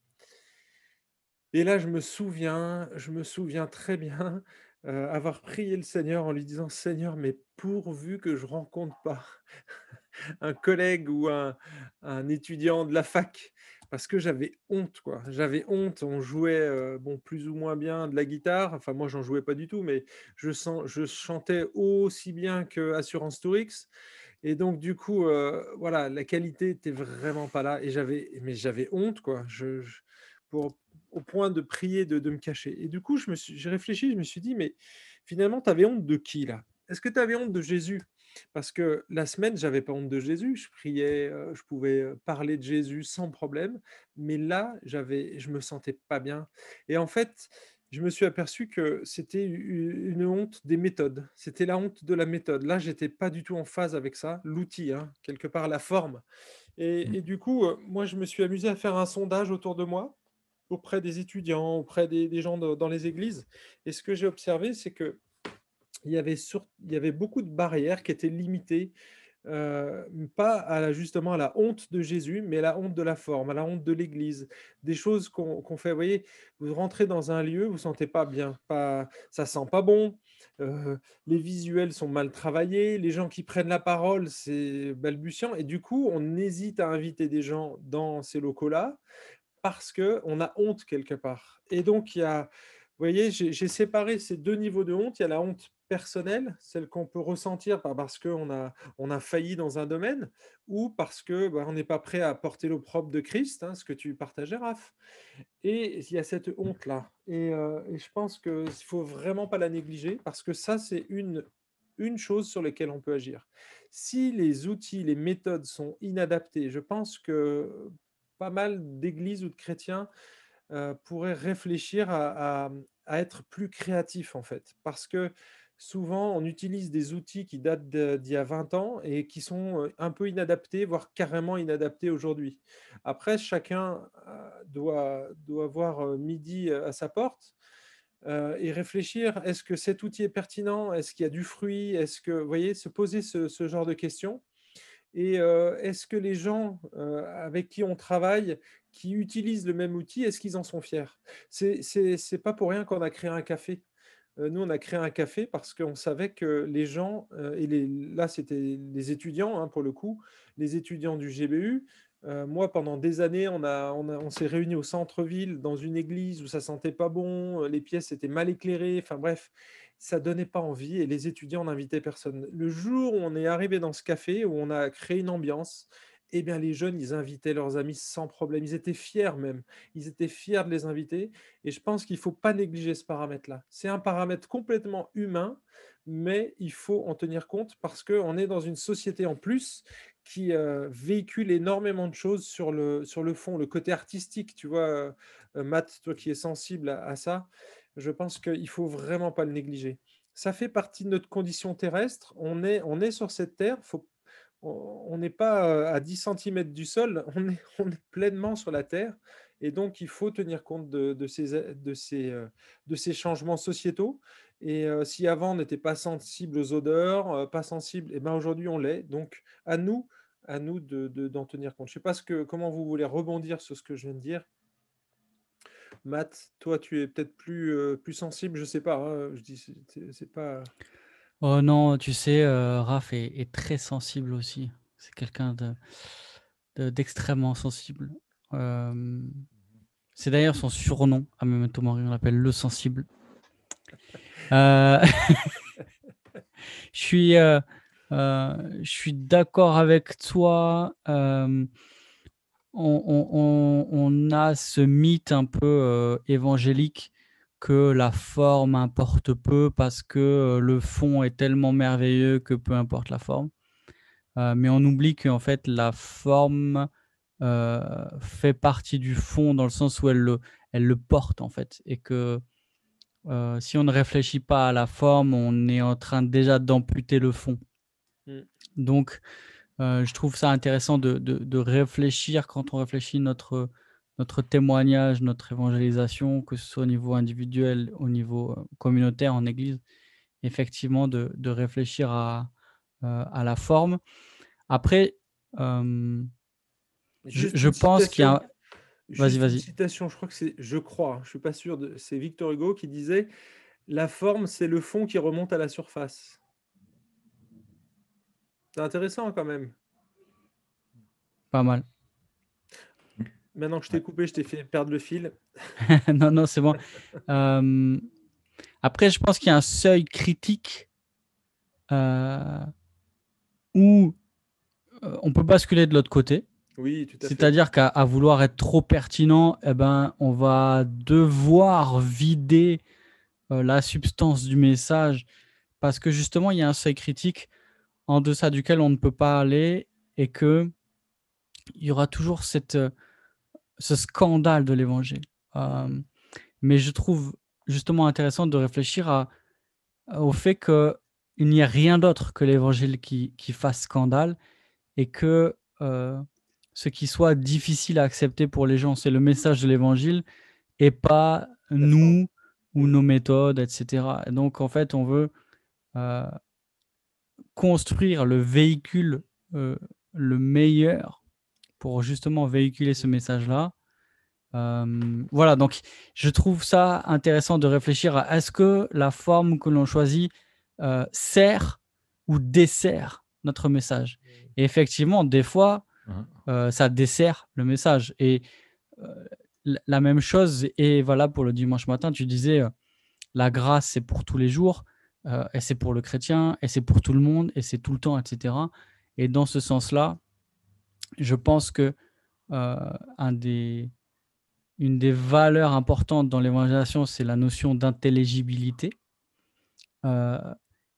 Et là, je me souviens, je me souviens très bien avoir prié le Seigneur en lui disant: «Seigneur, mais pourvu que je rencontre pas un collègue ou un étudiant de la fac», parce que j'avais honte, quoi. J'avais honte. On jouait, bon, plus ou moins bien de la guitare. Enfin, moi, j'en jouais pas du tout, mais je sens je chantais aussi bien que Assurance Tourix et donc du coup, voilà, la qualité était vraiment pas là et j'avais mais j'avais honte, quoi. Je pour au point de prier, de, me cacher. Et du coup, je me suis, j'ai réfléchi, je me suis dit, mais finalement, tu avais honte de qui là? Est-ce que tu avais honte de Jésus? Parce que la semaine, j'avais pas honte de Jésus. Je priais, euh, je pouvais euh, parler de Jésus sans problème. Mais là, j'avais, je me sentais pas bien. Et en fait, je me suis aperçu que c'était une honte des méthodes. C'était la honte de la méthode. Là, j'étais pas du tout en phase avec ça. L'outil, hein, quelque part, la forme. Et, mmh. et, du coup, euh, moi, je me suis amusé à faire un sondage autour de moi auprès des étudiants, auprès des, gens dans les églises. Et ce que j'ai observé, c'est que il y, avait beaucoup de barrières qui étaient limitées, euh, pas justement à la honte de Jésus, mais à la honte de la forme, à la honte de l'Église. Des choses qu'on fait, vous voyez, vous rentrez dans un lieu, vous ne sentez pas bien, pas, ça sent pas bon, euh, les visuels sont mal travaillés, les gens qui prennent la parole, c'est balbutiant, et du coup, on hésite à inviter des gens dans ces locaux-là parce qu'on a honte quelque part. Et donc, il y a, vous voyez, j'ai séparé ces deux niveaux de honte. Il y a la honte personnelle, celle qu'on peut ressentir parce qu'on a, on a failli dans un domaine, ou parce que bah, on n'est pas prêt à porter l'opprobre de Christ, hein, ce que tu partageais, Raph. Et il y a cette honte-là. Et, euh, et, je pense qu'il ne faut vraiment pas la négliger, parce que ça, c'est une, une chose sur laquelle on peut agir. Si les outils, les méthodes sont inadaptés, je pense que pas mal d'églises ou de chrétiens pourraient réfléchir à, être plus créatifs, en fait. Parce que souvent, on utilise des outils qui datent d'il y a 20 ans et qui sont un peu inadaptés, voire carrément inadaptés aujourd'hui. Après, chacun doit, doit avoir midi à sa porte. et réfléchir, est-ce que cet outil est pertinent? Est-ce qu'il y a du fruit? Est-ce que, vous voyez, se poser ce genre de questions. Et est-ce que les gens avec qui on travaille, qui utilisent le même outil, est-ce qu'ils en sont fiers? C'est n'est pas pour rien qu'on a créé un café. nous, on a créé un café parce qu'on savait que les gens, et là, c'était les étudiants, hein, pour le coup, les étudiants du GBU, moi, pendant des années, on s'est réunis au centre-ville, dans une église où ça sentait pas bon, les pièces étaient mal éclairées, enfin bref ça donnait pas envie et les étudiants n'invitaient personne. Le jour où on est arrivé dans ce café, où on a créé une ambiance, eh bien les jeunes, ils invitaient leurs amis sans problème. Ils étaient fiers même. Ils étaient fiers de les inviter. Et je pense qu'il ne faut pas négliger ce paramètre-là. C'est un paramètre complètement humain, mais il faut en tenir compte parce qu'on est dans une société en plus qui euh, véhicule énormément de choses sur le, sur le fond, le côté artistique. Tu vois, euh, Matt, toi qui es sensible à ça, je pense qu'il ne faut vraiment pas le négliger. Ça fait partie de notre condition terrestre. On est, on est sur cette terre. On n'est pas à 10 cm du sol, on est, on est, pleinement sur la terre. Et donc, il faut tenir compte de, ces, de, ces, de ces changements sociétaux. Et si avant, on n'était pas sensible aux odeurs, pas sensible, et eh ben aujourd'hui, on l'est. Donc, à nous, à nous d'en de, tenir compte. Je ne sais pas ce que, comment vous voulez rebondir sur ce que je viens de dire. Matt, toi, tu es peut-être plus, euh, plus sensible, je sais pas. Hein, je dis, c'est pas. Oh non, tu sais, euh, Raph est, très sensible aussi. C'est quelqu'un de, d'extrêmement sensible. Euh, c'est d'ailleurs son surnom à Memento Mori, on l'appelle le sensible. je suis, je suis d'accord avec toi. On, a ce mythe un peu euh, évangélique que la forme importe peu parce que euh, le fond est tellement merveilleux que peu importe la forme. Euh, mais on oublie qu'en fait la forme fait partie du fond dans le sens où elle le, elle le porte en fait et que si on ne réfléchit pas à la forme, on est en train déjà d'amputer le fond. Mmh. Donc, euh, je trouve ça intéressant de, réfléchir quand on réfléchit notre, notre témoignage, notre évangélisation, que ce soit au niveau individuel, au niveau euh, communautaire, en Église, effectivement, de, réfléchir à, euh, à la forme. Après, je, pense qu'il y a... Vas-y, vas-y. Citation, je crois que c'est, je crois, je suis pas sûr, de, c'est Victor Hugo qui disait, la forme, c'est le fond qui remonte à la surface. C'est intéressant quand même. Pas mal. Maintenant que je t'ai coupé, je t'ai fait perdre le fil. non, non, c'est bon. Euh, après, je pense qu'il y a un seuil critique euh, où euh, on peut basculer de l'autre côté. Oui, tout à fait. C'est-à-dire qu'à vouloir être trop pertinent, eh ben, on va devoir vider la substance du message parce que justement, il y a un seuil critique en deçà duquel on ne peut pas aller et que il y aura toujours cette, euh, ce scandale de l'évangile. Euh, mais je trouve justement intéressant de réfléchir à, au fait qu'il n'y a rien d'autre que l'évangile qui, qui, fasse scandale et que euh, ce qui soit difficile à accepter pour les gens, c'est le message de l'évangile et pas nous ou nos méthodes, etc. Et donc, en fait, on veut construire le véhicule euh, le meilleur pour justement véhiculer ce message-là. Euh, voilà, donc je trouve ça intéressant de réfléchir à est-ce que la forme que l'on choisit euh, sert ou dessert notre message. Et effectivement, des fois, mmh. ça dessert le message. Et la même chose est valable pour le dimanche matin. Tu disais, la grâce, c'est pour tous les jours. Euh, et c'est pour le chrétien, et c'est pour tout le monde, et c'est tout le temps, etc. Et dans ce sens-là, je pense que euh, des, une des valeurs importantes dans l'évangélisation, c'est la notion d'intelligibilité, euh,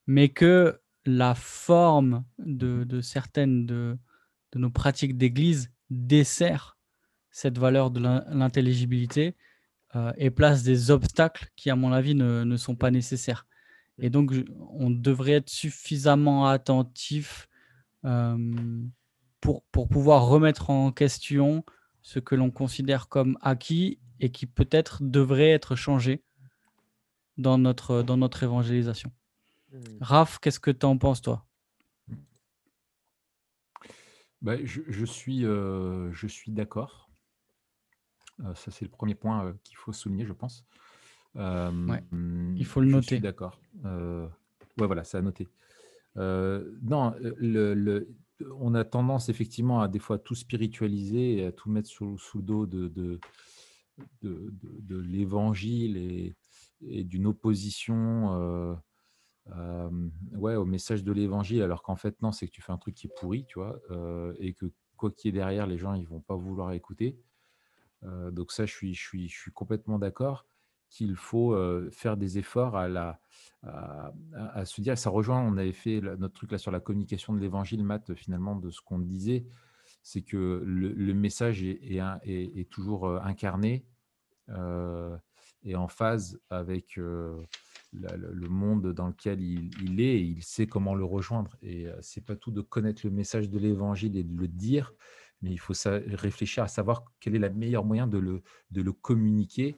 mais que la forme de, certaines de, nos pratiques d'Église dessert cette valeur de l'intelligibilité et place des obstacles qui, à mon avis, ne sont pas nécessaires. Et donc, on devrait être suffisamment attentif pour, pour pouvoir remettre en question ce que l'on considère comme acquis et qui peut-être devrait être changé dans notre, dans notre évangélisation. Mmh. Raph, qu'est-ce que tu en penses, toi? Bah, je, je, suis, euh, je suis d'accord. Euh, ça, c'est le premier point euh, qu'il faut souligner, je pense. Il faut le noter. d'accord. Euh, ouais, voilà, c'est à noter. Euh, non, le, on a tendance effectivement à des fois tout spiritualiser et à tout mettre sous, sous le dos de, de, de, l'évangile et, et d'une opposition euh, ouais, au message de l'évangile, alors qu'en fait, non, c'est que tu fais un truc qui est pourri, tu vois, et que quoi qu'il y ait derrière, les gens, ils vont pas vouloir écouter. donc ça, je suis, je suis, je suis complètement d'accord qu'il faut faire des efforts à, la, à, se dire, ça rejoint, on avait fait notre truc là sur la communication de l'évangile, Matt, finalement, de ce qu'on disait, c'est que le, message est, est, toujours incarné et en phase avec le monde dans lequel il, est et il sait comment le rejoindre. Et c'est pas tout de connaître le message de l'évangile et de le dire, mais il faut réfléchir à savoir quel est le meilleur moyen de le, de le communiquer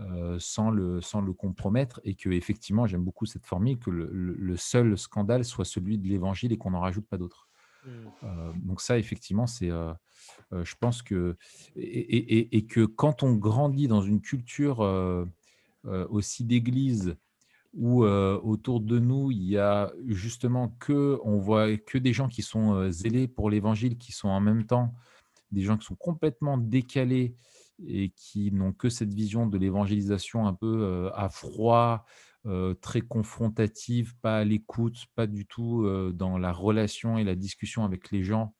euh, sans, le, sans le compromettre et que effectivement j'aime beaucoup cette formule que le, seul scandale soit celui de l'évangile et qu'on n'en rajoute pas d'autres. Mmh. Euh, donc ça effectivement c'est euh, je pense que et, et, que quand on grandit dans une culture aussi d'église où autour de nous il y a justement que on voit que des gens qui sont zélés pour l'évangile qui sont en même temps des gens qui sont complètement décalés et qui n'ont que cette vision de l'évangélisation un peu à froid, très confrontative, pas à l'écoute, pas du tout dans la relation et la discussion avec les gens,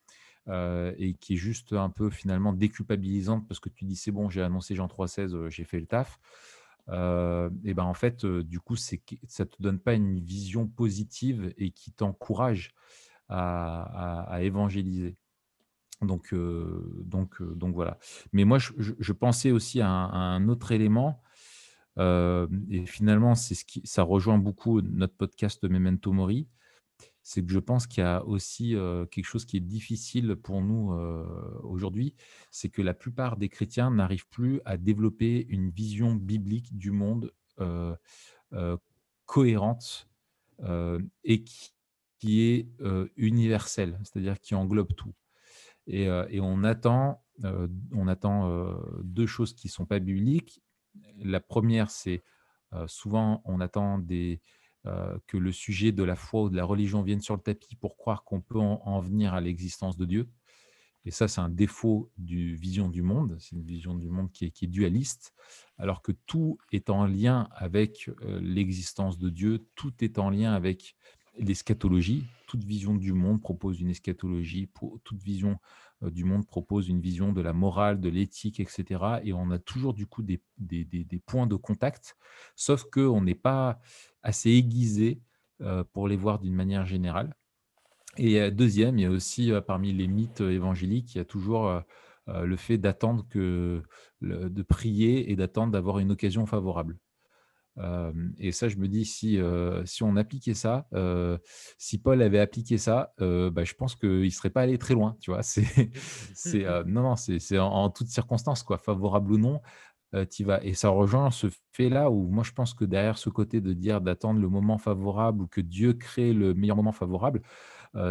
et qui est juste un peu finalement déculpabilisante parce que tu dis c'est bon, j'ai annoncé Jean 3.16, j'ai fait le taf. et ben en fait, du coup, ça te donne pas une vision positive et qui t'encourage à, évangéliser. Donc, donc, donc voilà. Mais moi, je, pensais aussi à un, autre élément. et finalement, c'est ce qui, ça rejoint beaucoup notre podcast Memento Mori c'est que je pense qu'il y a aussi quelque chose qui est difficile pour nous aujourd'hui, c'est que la plupart des chrétiens n'arrivent plus à développer une vision biblique du monde cohérente et qui, est universelle, c'est-à-dire qui englobe tout. Et, on attend, on attend deux choses qui ne sont pas bibliques. La première, c'est souvent on attend euh, que le sujet de la foi ou de la religion vienne sur le tapis pour croire qu'on peut en, venir à l'existence de Dieu. Et ça, c'est un défaut du vision du monde. C'est une vision du monde qui est, dualiste, alors que tout est en lien avec euh, l'existence de Dieu, tout est en lien avec l'eschatologie. Toute vision du monde propose une eschatologie, toute vision euh, du monde propose une vision de la morale, de l'éthique, etc. Et on a toujours du coup des, points de contact, sauf qu'on n'est pas assez aiguisé euh, pour les voir d'une manière générale. Et deuxième, il y a aussi euh, parmi les mythes évangéliques, il y a toujours le fait d'attendre que, de prier et d'attendre d'avoir une occasion favorable et ça, je me dis, si, si on appliquait ça, si Paul avait appliqué ça, bah, je pense qu'il ne serait pas allé très loin. Tu vois, c'est, c'est, non, non, c'est, en, toutes circonstances, quoi, favorable ou non, tu vas. Et ça rejoint ce fait-là où moi, je pense que derrière ce côté de dire d'attendre le moment favorable ou que Dieu crée le meilleur moment favorable,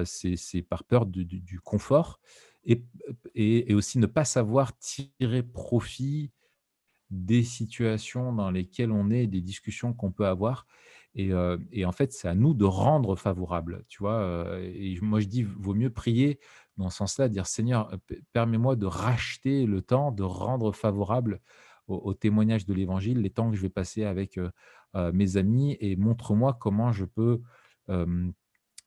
c'est, c'est par peur du, du, confort et, et, et, aussi ne pas savoir tirer profit des situations dans lesquelles on est, des discussions qu'on peut avoir. Et, en fait, c'est à nous de rendre favorable, tu vois. et moi, je dis, vaut mieux prier dans ce sens-là, dire Seigneur, permets-moi de racheter le temps, de rendre favorable au, témoignage de l'Évangile les temps que je vais passer avec mes amis et montre-moi comment je peux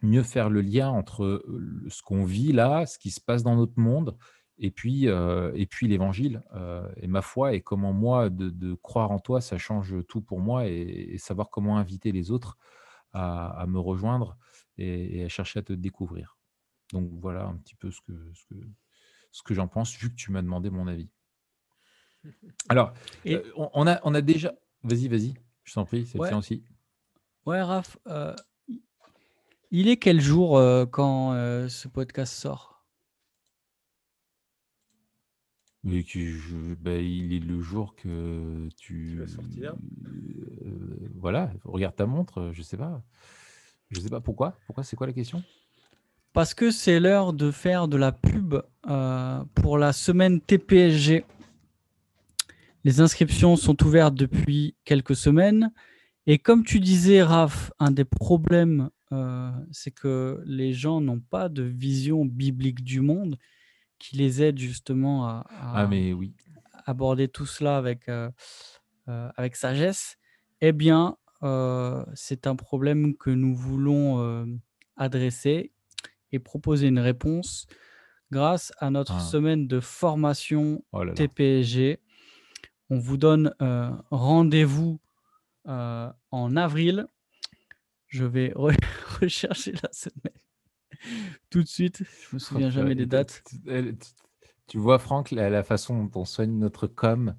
mieux faire le lien entre ce qu'on vit là, ce qui se passe dans notre monde et puis, et puis l'évangile et ma foi et comment moi de, croire en toi, ça change tout pour moi et, savoir comment inviter les autres à, me rejoindre et, à chercher à te découvrir. Donc voilà un petit peu ce que, ce que, ce que j'en pense vu que tu m'as demandé mon avis. Alors, on, a, on a déjà... Vas-y, vas-y, je t'en prie, c'est ouais. aussi. Ouais, Raph, il est quel jour quand ce podcast sort? Mais bah, il est le jour que tu. vas sortir. Euh, voilà, regarde ta montre, je sais pas. Je sais pas pourquoi. Pourquoi c'est quoi la question? Parce que c'est l'heure de faire de la pub euh, pour la semaine TPSG. Les inscriptions sont ouvertes depuis quelques semaines. Et comme tu disais, Raph, un des problèmes, euh, c'est que les gens n'ont pas de vision biblique du monde qui les aide justement à, ah, mais oui. aborder tout cela avec, euh, euh, avec sagesse, eh bien, euh, c'est un problème que nous voulons adresser et proposer une réponse grâce à notre ah. semaine de formation oh TPSG. On vous donne rendez-vous en avril. Je vais rechercher la semaine tout de suite. Je me souviens jamais des dates. Tu, vois, Franck, la, façon dont on soigne notre com.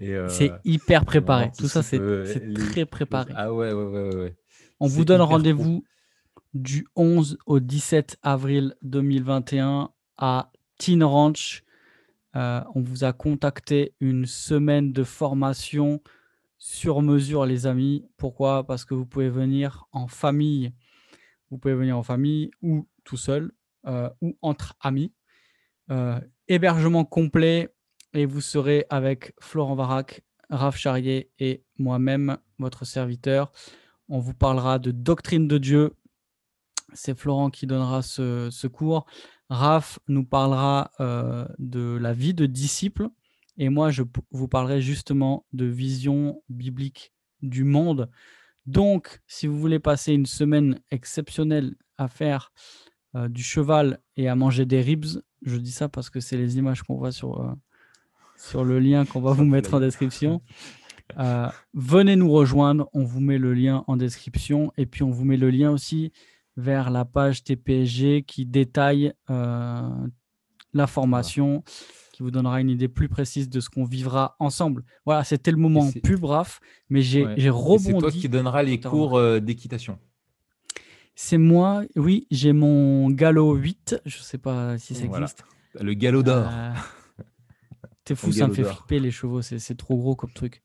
Euh, c'est hyper préparé. Tout ça, c'est très préparé. Ah ouais, ouais, ouais. ouais. On vous donne rendez-vous du 11 au 17 avril 2021 à Teen Ranch. Euh, on vous a contacté une semaine de formation sur mesure, les amis. Pourquoi? Parce que vous pouvez venir en famille vous pouvez venir en famille ou tout seul euh, ou entre amis. Euh, hébergement complet et vous serez avec Florent Varac, Raph Charrier et moi-même, votre serviteur. On vous parlera de doctrine de Dieu. C'est Florent qui donnera ce, cours. Raph nous parlera euh, de la vie de disciple. Et moi, je vous parlerai justement de vision biblique du monde donc, si vous voulez passer une semaine exceptionnelle à faire euh, du cheval et à manger des ribs, je dis ça parce que c'est les images qu'on voit sur, euh, sur le lien qu'on va vous mettre en description. Euh, venez nous rejoindre, on vous met le lien en description et puis on vous met le lien aussi vers la page TPSG qui détaille la formation, qui vous donnera une idée plus précise de ce qu'on vivra ensemble. Voilà, c'était le moment plus bref, mais j'ai rebondi. C'est toi qui donneras les cours euh, d'équitation. C'est moi, oui, j'ai mon galop 8, je ne sais pas si ça existe. Le galop d'or. C'est fou, ça me fait flipper les chevaux, c'est trop gros comme truc.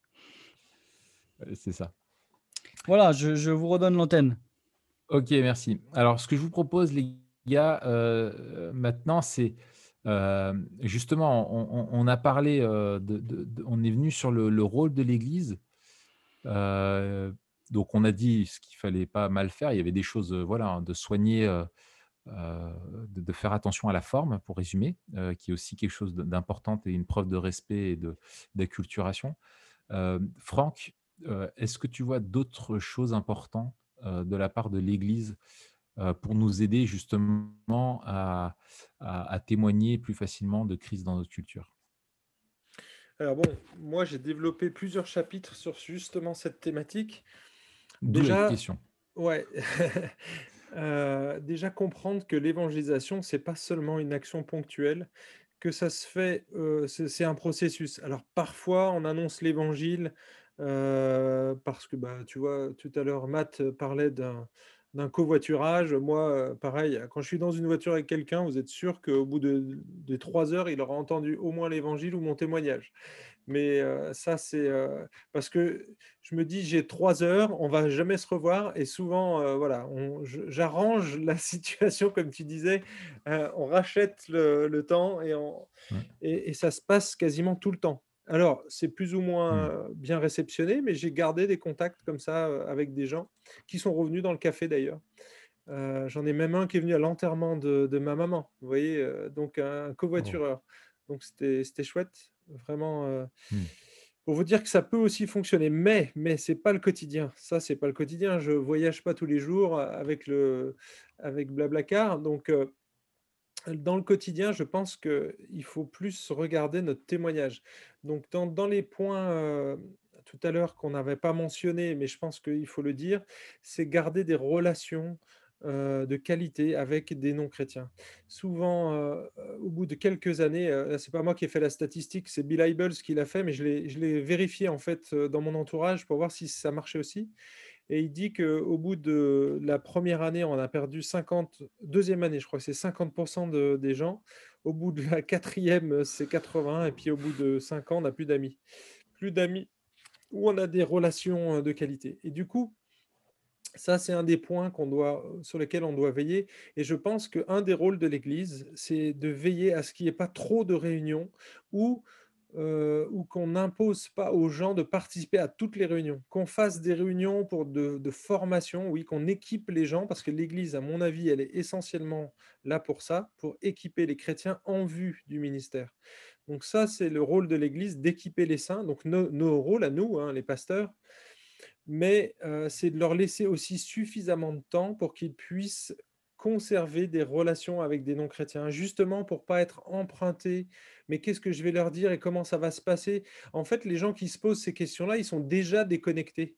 C'est ça. Voilà, je, vous redonne l'antenne. Ok, merci. Alors, ce que je vous propose, les gars, euh, maintenant, c'est euh, justement, on, a parlé, euh, de, on est venu sur le, rôle de l'Église. donc, on a dit ce qu'il fallait pas mal faire. Il y avait des choses, voilà, hein, de soigner, de, faire attention à la forme, pour résumer, qui est aussi quelque chose d'important et une preuve de respect et d'acculturation. Franck, euh, est-ce que tu vois d'autres choses importantes euh, de la part de l'Église euh, pour nous aider justement à, témoigner plus facilement de crise dans notre culture Alors bon, moi j'ai développé plusieurs chapitres sur justement cette thématique. Déjà, question. Ouais. déjà comprendre que l'évangélisation, c'est pas seulement une action ponctuelle, que ça se fait, c'est un processus. Alors parfois, on annonce l'évangile parce que bah, tu vois, tout à l'heure, Matt parlait d'un d'un covoiturage. Moi, pareil, quand je suis dans une voiture avec quelqu'un, vous êtes sûr qu'au bout de, de, trois heures, il aura entendu au moins l'évangile ou mon témoignage. Mais ça, c'est parce que je me dis, j'ai trois heures, on va jamais se revoir. Et souvent, voilà, j'arrange la situation, comme tu disais, on rachète le, temps et, on, et ça se passe quasiment tout le temps. Alors, c'est plus ou moins mmh. bien réceptionné, mais j'ai gardé des contacts comme ça avec des gens qui sont revenus dans le café d'ailleurs. J'en ai même un qui est venu à l'enterrement de, ma maman, vous voyez, donc un oh. covoitureur. Donc c'était chouette, vraiment. Mmh. Pour vous dire que ça peut aussi fonctionner, mais mais c'est pas le quotidien. Ça c'est pas le quotidien. Je voyage pas tous les jours avec le avec Blablacar, donc dans le quotidien, je pense qu'il faut plus regarder notre témoignage. Donc, dans, les points euh, tout à l'heure qu'on n'avait pas mentionné, mais je pense qu'il faut le dire, c'est garder des relations euh, de qualité avec des non-chrétiens. Souvent, euh, au bout de quelques années, c'est pas moi qui ai fait la statistique, c'est Bill Hybels qui l'a fait, mais je l'ai vérifié en fait dans mon entourage pour voir si ça marchait aussi. Et il dit qu'au bout de la première année, on a perdu 50, deuxième année, je crois que c'est 50% des gens. Au bout de la quatrième, c'est 80, et puis au bout de 5 ans, on n'a plus d'amis. Plus d'amis où on a des relations de qualité. Et du coup, ça, c'est un des points doit, sur lesquels on doit veiller. Et je pense qu'un des rôles de l'Église, c'est de veiller à ce qu'il n'y ait pas trop de réunions où euh, ou qu'on n'impose pas aux gens de participer à toutes les réunions, qu'on fasse des réunions de, formation, oui, qu'on équipe les gens, parce que l'Église, à mon avis, elle est essentiellement là pour ça, pour équiper les chrétiens en vue du ministère. Donc ça, c'est le rôle de l'Église, d'équiper les saints, donc nos, rôles à nous, hein, les pasteurs, mais euh, c'est de leur laisser aussi suffisamment de temps pour qu'ils puissent conserver des relations avec des non-chrétiens, justement pour pas être empruntés. Mais qu'est-ce que je vais leur dire et comment ça va se passer? En fait, les gens qui se posent ces questions-là, ils sont déjà déconnectés.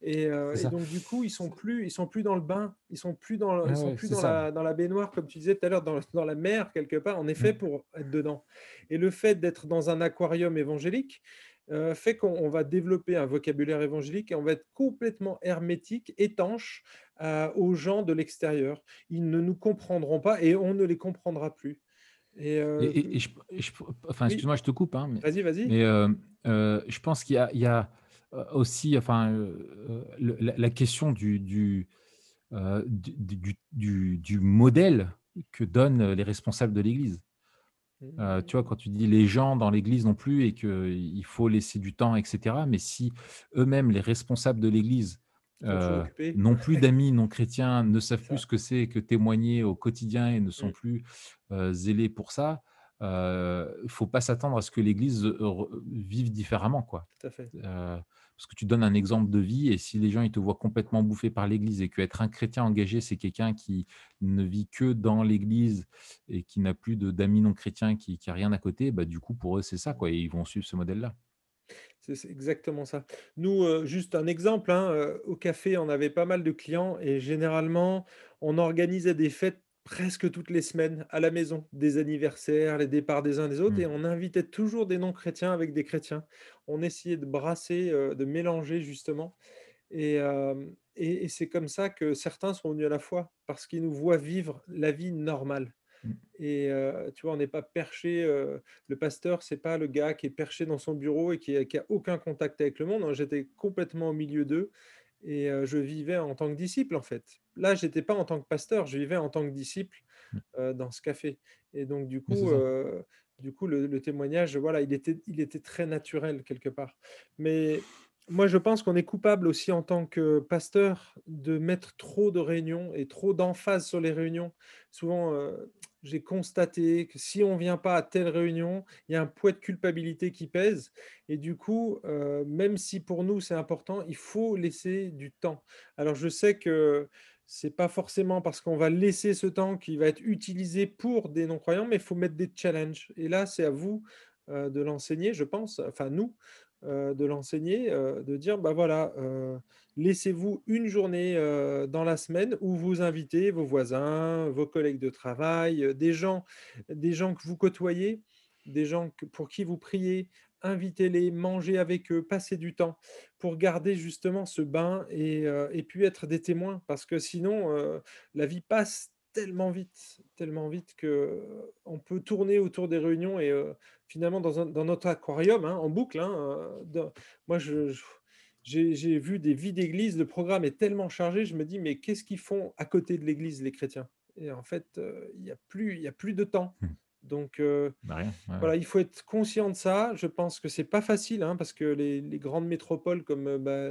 Et, euh, donc du coup, ils sont plus, ils sont plus dans le bain, ils sont plus dans, ils sont plus dans la, dans la, baignoire, comme tu disais tout à l'heure, dans, dans, la mer quelque part. En effet, mmh. pour être dedans. Et le fait d'être dans un aquarium évangélique, euh, fait qu'on va développer un vocabulaire évangélique et on va être complètement hermétique, étanche euh, aux gens de l'extérieur. Ils ne nous comprendront pas et on ne les comprendra plus. Et, euh, enfin, excuse-moi, je te coupe. Hein, vas-y, vas-y. Mais je pense qu'il y, a aussi, enfin, la, question du du, du, du, modèle que donnent les responsables de l'Église. Euh, tu vois, quand tu dis les gens dans l'Église non plus et qu'il faut laisser du temps, etc. Mais si eux-mêmes, les responsables de l'Église, euh, n'ont plus d'amis non chrétiens, ne savent plus ce que c'est que témoigner au quotidien et ne sont mmh. plus euh, zélés pour ça, il ne faut pas s'attendre à ce que l'Église vive différemment. Quoi. Tout à fait. parce que tu donnes un exemple de vie et si les gens ils te voient complètement bouffé par l'Église et qu'être un chrétien engagé, c'est quelqu'un qui ne vit que dans l'Église et qui n'a plus d'amis non chrétiens, qui n'a rien à côté, bah, du coup, pour eux, c'est ça, quoi, et ils vont suivre ce modèle-là. C'est exactement ça. Nous, euh, juste un exemple, hein, au café, on avait pas mal de clients et généralement, on organisait des fêtes presque toutes les semaines à la maison, des anniversaires, les départs des uns des autres, et Mmh. on invitait toujours des non-chrétiens avec des chrétiens. On essayait de brasser, euh, de mélanger justement. Et, euh, et- et c'est comme ça que certains sont venus à la foi, parce qu'ils nous voient vivre la vie normale. Mmh. Et heu, tu vois, on n'est pas perché, le pasteur, c'est pas le gars qui est perché dans son bureau et qui a qui a aucun contact avec le monde. Non, j'étais complètement au milieu d'eux et je vivais en tant que disciple, en fait. Là, j'étais pas en tant que pasteur, je vivais en tant que disciple, Mmh. dans ce café et donc du coup, du coup, le le témoignage, voilà, il était il était très naturel quelque part. Mais moi, je pense qu'on est coupable aussi en tant que pasteur de mettre trop de réunions et trop d'emphase sur les réunions. Souvent, j'ai constaté que si on vient pas à telle réunion, il y a un poids de culpabilité qui pèse et du coup, heu, même si pour nous c'est important, il faut laisser du temps. Alors je sais que c'est pas forcément parce qu'on va laisser ce temps qui va être utilisé pour des non-croyants, mais il faut mettre des challenges et là, c'est à vous, heu, de l'enseigner, je pense, enfin nous, heu, de l'enseigner, heu, de dire: «Bah voilà, heu, Laissez-vous une journée euh, dans la semaine où vous invitez vos voisins, vos collègues de travail, euh, des gens, des gens que vous côtoyez, des gens que- pour qui vous priez, invitez-les, mangez avec eux, passez du temps pour garder justement ce bain et, euh, puis être des témoins. Parce que sinon euh, la vie passe tellement vite, tellement vite que on peut tourner autour des réunions et euh, finalement dans, un- dans notre aquarium hein, en boucle. hein, dans- moi, je, je- j'ai vu des vies d'église, le programme est tellement chargé, je me dis, mais qu'est-ce qu'ils font à côté de l'église, les chrétiens? Et en fait, euh, il n'y a plus, y a plus de temps. Mmh. Donc, euh, Bah, rien. ouais, ouais. voilà, il faut être conscient de ça. Je pense que c'est pas facile, hein, parce que les, les grandes métropoles comme bah,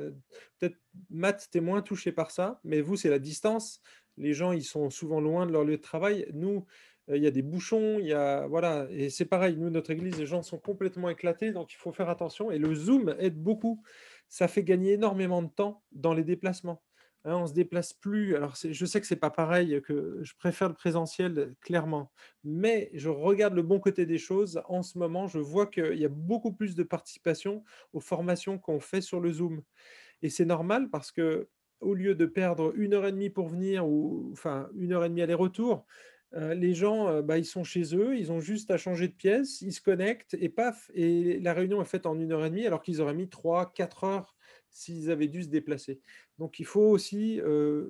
peut-être Matt, t'es moins touché par ça, mais vous, c'est la distance. Les gens, ils sont souvent loin de leur lieu de travail. Nous, euh, il y a des bouchons, il y a voilà, et c'est pareil. Nous, notre église, les gens sont complètement éclatés, donc il faut faire attention. Et le Zoom aide beaucoup. Ça fait gagner énormément de temps dans les déplacements. Hein, on se déplace plus. Alors, je sais que c'est pas pareil, que je préfère le présentiel, clairement mais je regarde le bon côté des choses. En ce moment, je vois qu'il y a beaucoup plus de participation aux formations qu'on fait sur le Zoom. Et c'est normal parce que au lieu de perdre une heure et demie pour venir ou enfin une heure et demie aller-retour, euh, les gens, euh, bah, ils sont chez eux, ils ont juste à changer de pièce, ils se connectent et paf, et la réunion est faite en une heure et demie alors qu'ils auraient mis trois, quatre heures s'ils avaient dû se déplacer. Donc il faut aussi euh,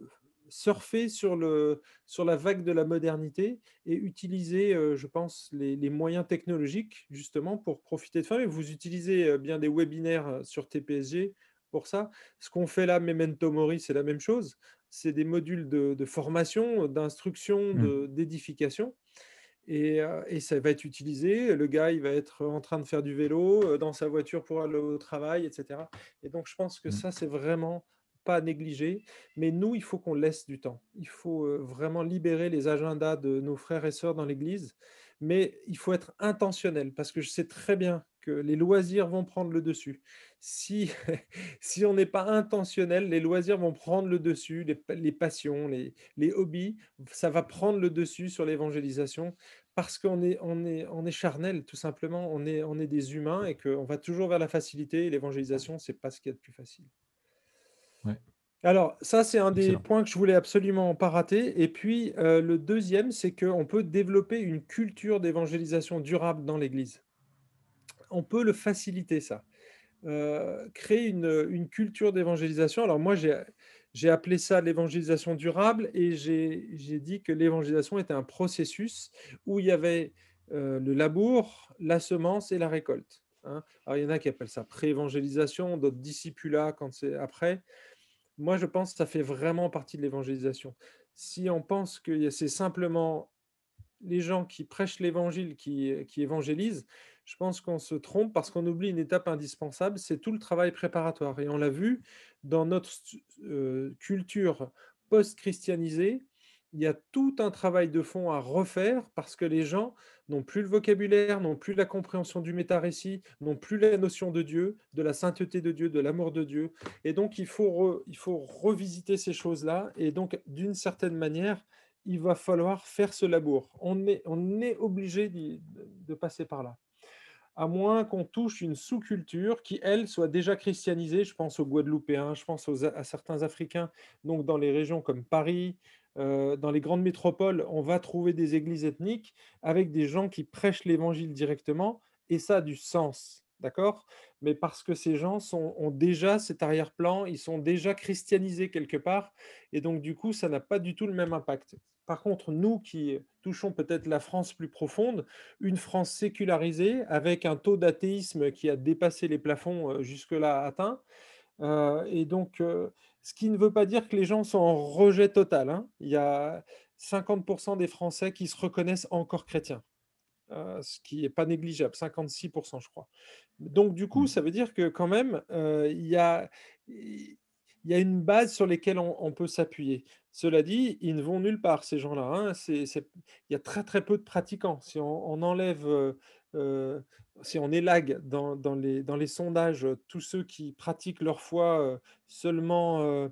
surfer sur, le, sur la vague de la modernité et utiliser, je pense, les, les moyens technologiques justement pour profiter de ça. Et vous utilisez bien des webinaires sur TPSG pour ça. Ce qu'on fait là, Memento Mori, c'est la même chose. C'est des modules de, de formation, d'instruction, Mmh. d'édification. Et, euh, et ça va être utilisé. Le gars, il va être en train de faire du vélo euh, dans sa voiture pour aller au travail, etc. Et donc, je pense que Mmh. ça, c'est vraiment pas à négliger. Mais nous, il faut qu'on laisse du temps. Il faut euh, vraiment libérer les agendas de nos frères et sœurs dans l'Église. Mais il faut être intentionnel parce que je sais très bien que les loisirs vont prendre le dessus. Si, si on n'est pas intentionnel, les loisirs vont prendre le dessus, les, pa- les passions, les, les hobbies, ça va prendre le dessus sur l'évangélisation parce qu'on est, on est, on est charnel, tout simplement. On est, on est des humains et qu'on va toujours vers la facilité. Et l'évangélisation, c'est pas ce qu'il y a de plus facile. Ouais. Alors, ça, c'est un des Excellent. points que je voulais absolument pas rater. Et puis, euh, le deuxième, c'est qu'on peut développer une culture d'évangélisation durable dans l'Église. On peut le faciliter, ça. Euh, créer une, culture d'évangélisation. Alors, moi, j'ai appelé ça l'évangélisation durable et j'ai dit que l'évangélisation était un processus où il y avait euh, le labour, la semence et la récolte. hein. Alors, il y en a qui appellent ça pré-évangélisation, d'autres discipulat quand c'est après. Moi, je pense que ça fait vraiment partie de l'évangélisation. Si on pense que c'est simplement les gens qui prêchent l'évangile qui évangélisent, je pense qu'on se trompe parce qu'on oublie une étape indispensable, c'est tout le travail préparatoire. Et on l'a vu dans notre euh, culture post-christianisée, il y a tout un travail de fond à refaire parce que les gens n'ont plus le vocabulaire, n'ont plus la compréhension du méta-récit, n'ont plus la notion de Dieu, de la sainteté de Dieu, de l'amour de Dieu. Et donc, il faut, il faut revisiter ces choses-là. Et donc, d'une certaine manière, il va falloir faire ce labour. On est, on est obligé de passer par là à moins qu'on touche une sous-culture qui, elle, soit déjà christianisée. Je pense aux Guadeloupéens, je pense à certains Africains, donc dans les régions comme Paris, euh, dans les grandes métropoles, on va trouver des églises ethniques avec des gens qui prêchent l'évangile directement, et ça a du sens, d'accord? Mais parce que ces gens ont déjà cet arrière-plan, ils sont déjà christianisés quelque part, et donc du coup, ça n'a pas du tout le même impact. Par contre, nous qui touchons peut-être la France plus profonde, une France sécularisée, avec un taux d'athéisme qui a dépassé les plafonds euh, jusque-là atteints, euh, et donc, euh, ce qui ne veut pas dire que les gens sont en rejet total. Hein. Il y a 50% des Français qui se reconnaissent encore chrétiens, ce qui n'est pas négligeable, 56% je crois. Donc du coup, mmh. ça veut dire que quand même, il y a il y a une base sur laquelle on, peut s'appuyer. Cela dit, ils ne vont nulle part, ces gens-là. Hein. il y a très très peu de pratiquants. Si on, enlève, euh, euh, si on élague dans, dans, les, dans les sondages euh, tous ceux qui pratiquent leur foi seulement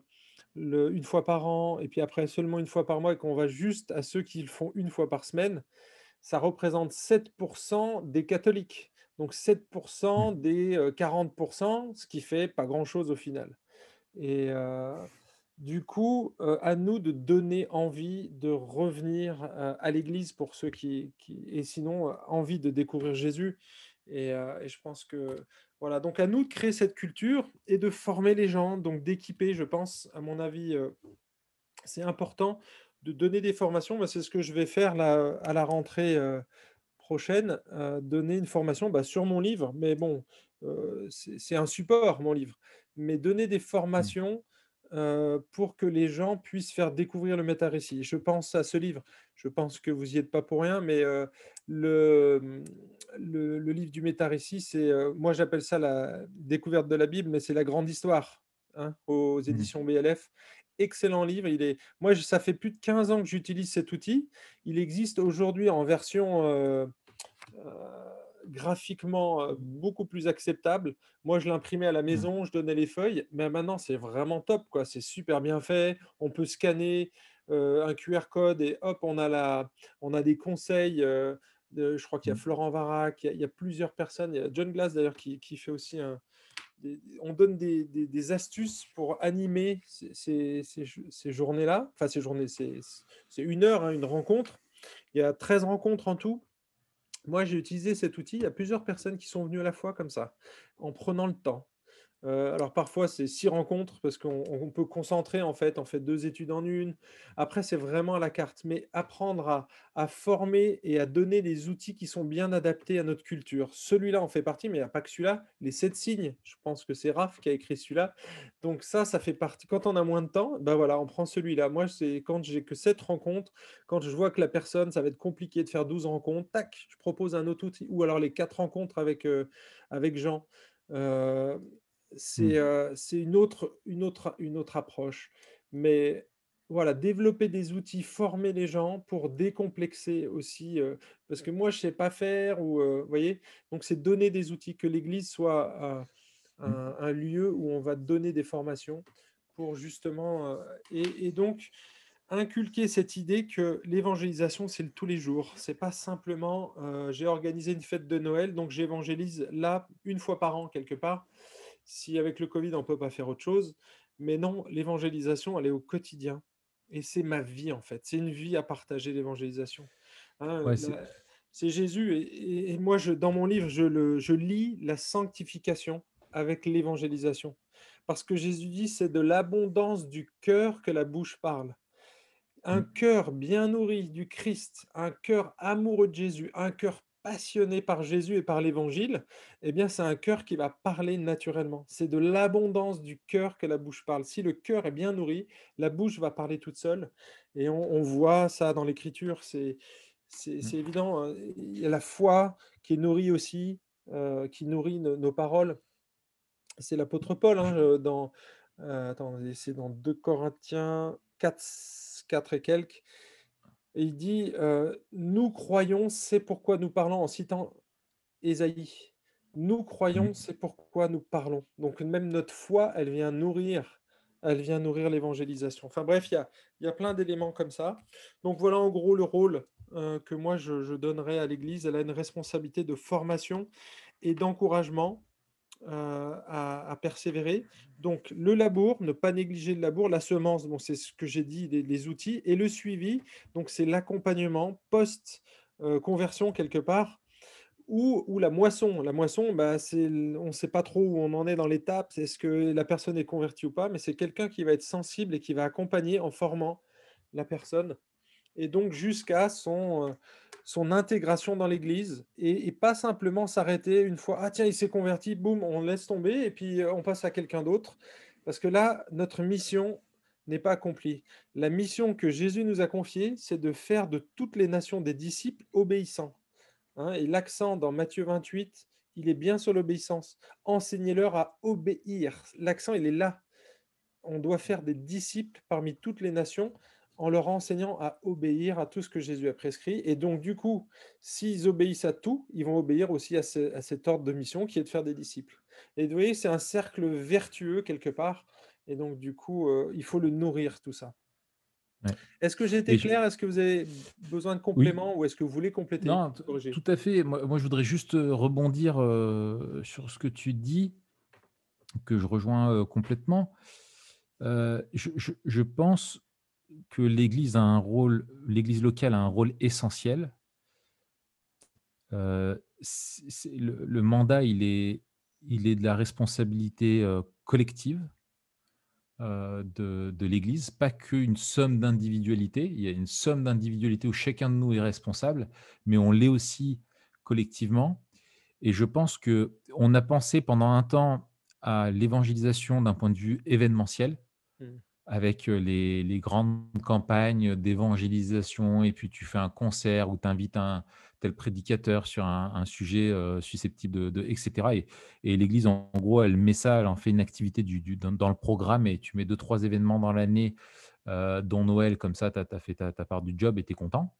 le, une fois par an, et puis après seulement une fois par mois, et qu'on va juste à ceux qui le font une fois par semaine, ça représente 7% des catholiques. Donc 7% mmh. des 40%, ce qui fait pas grand-chose au final. Et du coup, à nous de donner envie de revenir à l'église pour ceux qui, et sinon envie de découvrir Jésus. Et, je pense que voilà, donc à nous de créer cette culture et de former les gens, donc d'équiper, je pense, à mon avis, c'est important de donner des formations. c'est ce que je vais faire à la rentrée prochaine, donner une formation bah, sur mon livre. Mais bon, c'est un support, mon livre mais donner des mmh. formations pour que les gens puissent faire découvrir le méta-récit. Je pense à ce livre, je pense que vous n'y êtes pas pour rien, mais le, mmh, le, le, livre du méta-récit, c'est, moi j'appelle ça la découverte de la Bible, mais c'est la grande histoire hein, aux mmh. éditions BLF. Excellent livre. Il est... Moi, ça fait plus de 15 ans que j'utilise cet outil. Il existe aujourd'hui en version graphiquement beaucoup plus acceptable. Moi, je l'imprimais à la mmh. maison, je donnais les feuilles, mais maintenant, c'est vraiment top. quoi. C'est super bien fait. On peut scanner un QR code et hop, on a, la, on a des conseils. de, je crois qu'il y a mmh. Florent Varac, il y, a, plusieurs personnes. Il y a John Glass d'ailleurs qui, qui, fait aussi un. on donne des, des, astuces pour animer ces, ces, ces journées-là. Enfin, ces journées, c'est une heure, hein, une rencontre. Il y a 13 rencontres en tout. Moi, j'ai utilisé cet outil. Il y a plusieurs personnes qui sont venues à la fois comme ça, en prenant le temps. Alors parfois c'est six rencontres parce qu'on peut concentrer en fait, on fait deux études en une. Après c'est vraiment à la carte, mais apprendre à, former et à donner des outils qui sont bien adaptés à notre culture. Celui-là en fait partie, mais il n'y a pas que celui-là. Les sept signes, je pense que c'est Raph qui a écrit celui-là. Donc ça, ça fait partie. Quand on a moins de temps, ben voilà, on prend celui-là. Moi c'est quand j'ai que sept rencontres, quand je vois que la personne, ça va être compliqué de faire 12 rencontres, tac, je propose un autre outil. Ou alors les quatre rencontres avec, avec Jean. Mmh. c'est une, autre, une, autre, une autre approche. Mais voilà, développer des outils, former les gens pour décomplexer aussi, parce que moi, je ne sais pas faire, ou, vous voyez, donc c'est donner des outils, que l'Église soit mmh. un, lieu où on va donner des formations pour justement, et, donc inculquer cette idée que l'évangélisation, c'est le tous les jours. C'est pas simplement, j'ai organisé une fête de Noël, donc j'évangélise là une fois par an quelque part si avec le Covid, on ne peut pas faire autre chose. Mais non, l'évangélisation, elle est au quotidien. Et c'est ma vie, en fait. C'est une vie à partager, l'évangélisation. Hein, c'est Jésus. Et, moi, je, dans mon livre, je, le, je lis la sanctification avec l'évangélisation. Parce que Jésus dit, c'est de l'abondance du cœur que la bouche parle. Un mmh. cœur bien nourri du Christ, un cœur amoureux de Jésus, un cœur passionné par Jésus et par l'Évangile, eh bien, c'est un cœur qui va parler naturellement. C'est de l'abondance du cœur que la bouche parle. Si le cœur est bien nourri, la bouche va parler toute seule. Et on, voit ça dans l'Écriture. C'est mmh. évident. Hein. Il y a la foi qui est nourrie aussi, euh, qui nourrit nos, paroles. C'est l'apôtre Paul hein, dans, euh, c'est dans 2 Corinthiens 4, 4 et quelques. Et il dit euh, Nous croyons, c'est pourquoi nous parlons, en citant Ésaïe. Nous croyons, Mmh. c'est pourquoi nous parlons. Donc, même notre foi, elle vient nourrir, elle vient nourrir l'évangélisation. Enfin, bref, il y a, il y a plein d'éléments comme ça. Donc, voilà en gros le rôle euh, que moi je, je donnerais à l'Église. Elle a une responsabilité de formation et d'encouragement à, à persévérer. Donc, le labour, ne pas négliger le labour, la semence, bon, c'est ce que j'ai dit, les, outils, et le suivi, donc c'est l'accompagnement post-conversion quelque part, ou, la moisson. La moisson, bah, on ne sait pas trop où on en est dans l'étape, est-ce que la personne est convertie ou pas, mais c'est quelqu'un qui va être sensible et qui va accompagner en formant la personne et donc jusqu'à son, euh, son intégration dans l'Église, et, pas simplement s'arrêter une fois, ah tiens, il s'est converti, boum, on laisse tomber, et puis euh, on passe à quelqu'un d'autre, parce que là, notre mission n'est pas accomplie. La mission que Jésus nous a confiée, c'est de faire de toutes les nations des disciples obéissants. hein. et l'accent dans Matthieu 28, il est bien sur l'obéissance. Enseignez-leur à obéir. L'accent, il est là. On doit faire des disciples parmi toutes les nations en leur enseignant à obéir à tout ce que Jésus a prescrit. Et donc, du coup, s'ils obéissent à tout, ils vont obéir aussi à, ce- à cet ordre de mission qui est de faire des disciples. Et vous voyez, c'est un cercle vertueux quelque part. Et donc, du coup, euh, il faut le nourrir, tout ça. Ouais. Est-ce que j'ai été Et je- clair? Est-ce que vous avez besoin de compléments ou est-ce que vous voulez compléter? Non, tout à fait. Moi, moi, je voudrais juste euh, rebondir euh, sur ce que tu dis, que je rejoins euh, complètement. Je, je- je pense que l'Église a un rôle, l'Église locale a un rôle essentiel. Euh, le, mandat, il est, il est de la responsabilité euh, collective euh, de, l'Église, pas qu'une somme d'individualité. Il y a une somme d'individualité où chacun de nous est responsable, mais on l'est aussi collectivement. Et je pense que on a pensé pendant un temps à l'évangélisation d'un point de vue événementiel, Mm. Avec euh, les, grandes campagnes d'évangélisation, et puis tu fais un concert où tu invites un tel prédicateur sur un, sujet euh, susceptible de, etc. Et, l'Église, en, gros, elle met ça, elle en fait une activité dans, le programme, et tu mets deux, trois événements dans l'année, euh, dont Noël, comme ça, tu as, fait ta, part du job et tu es content.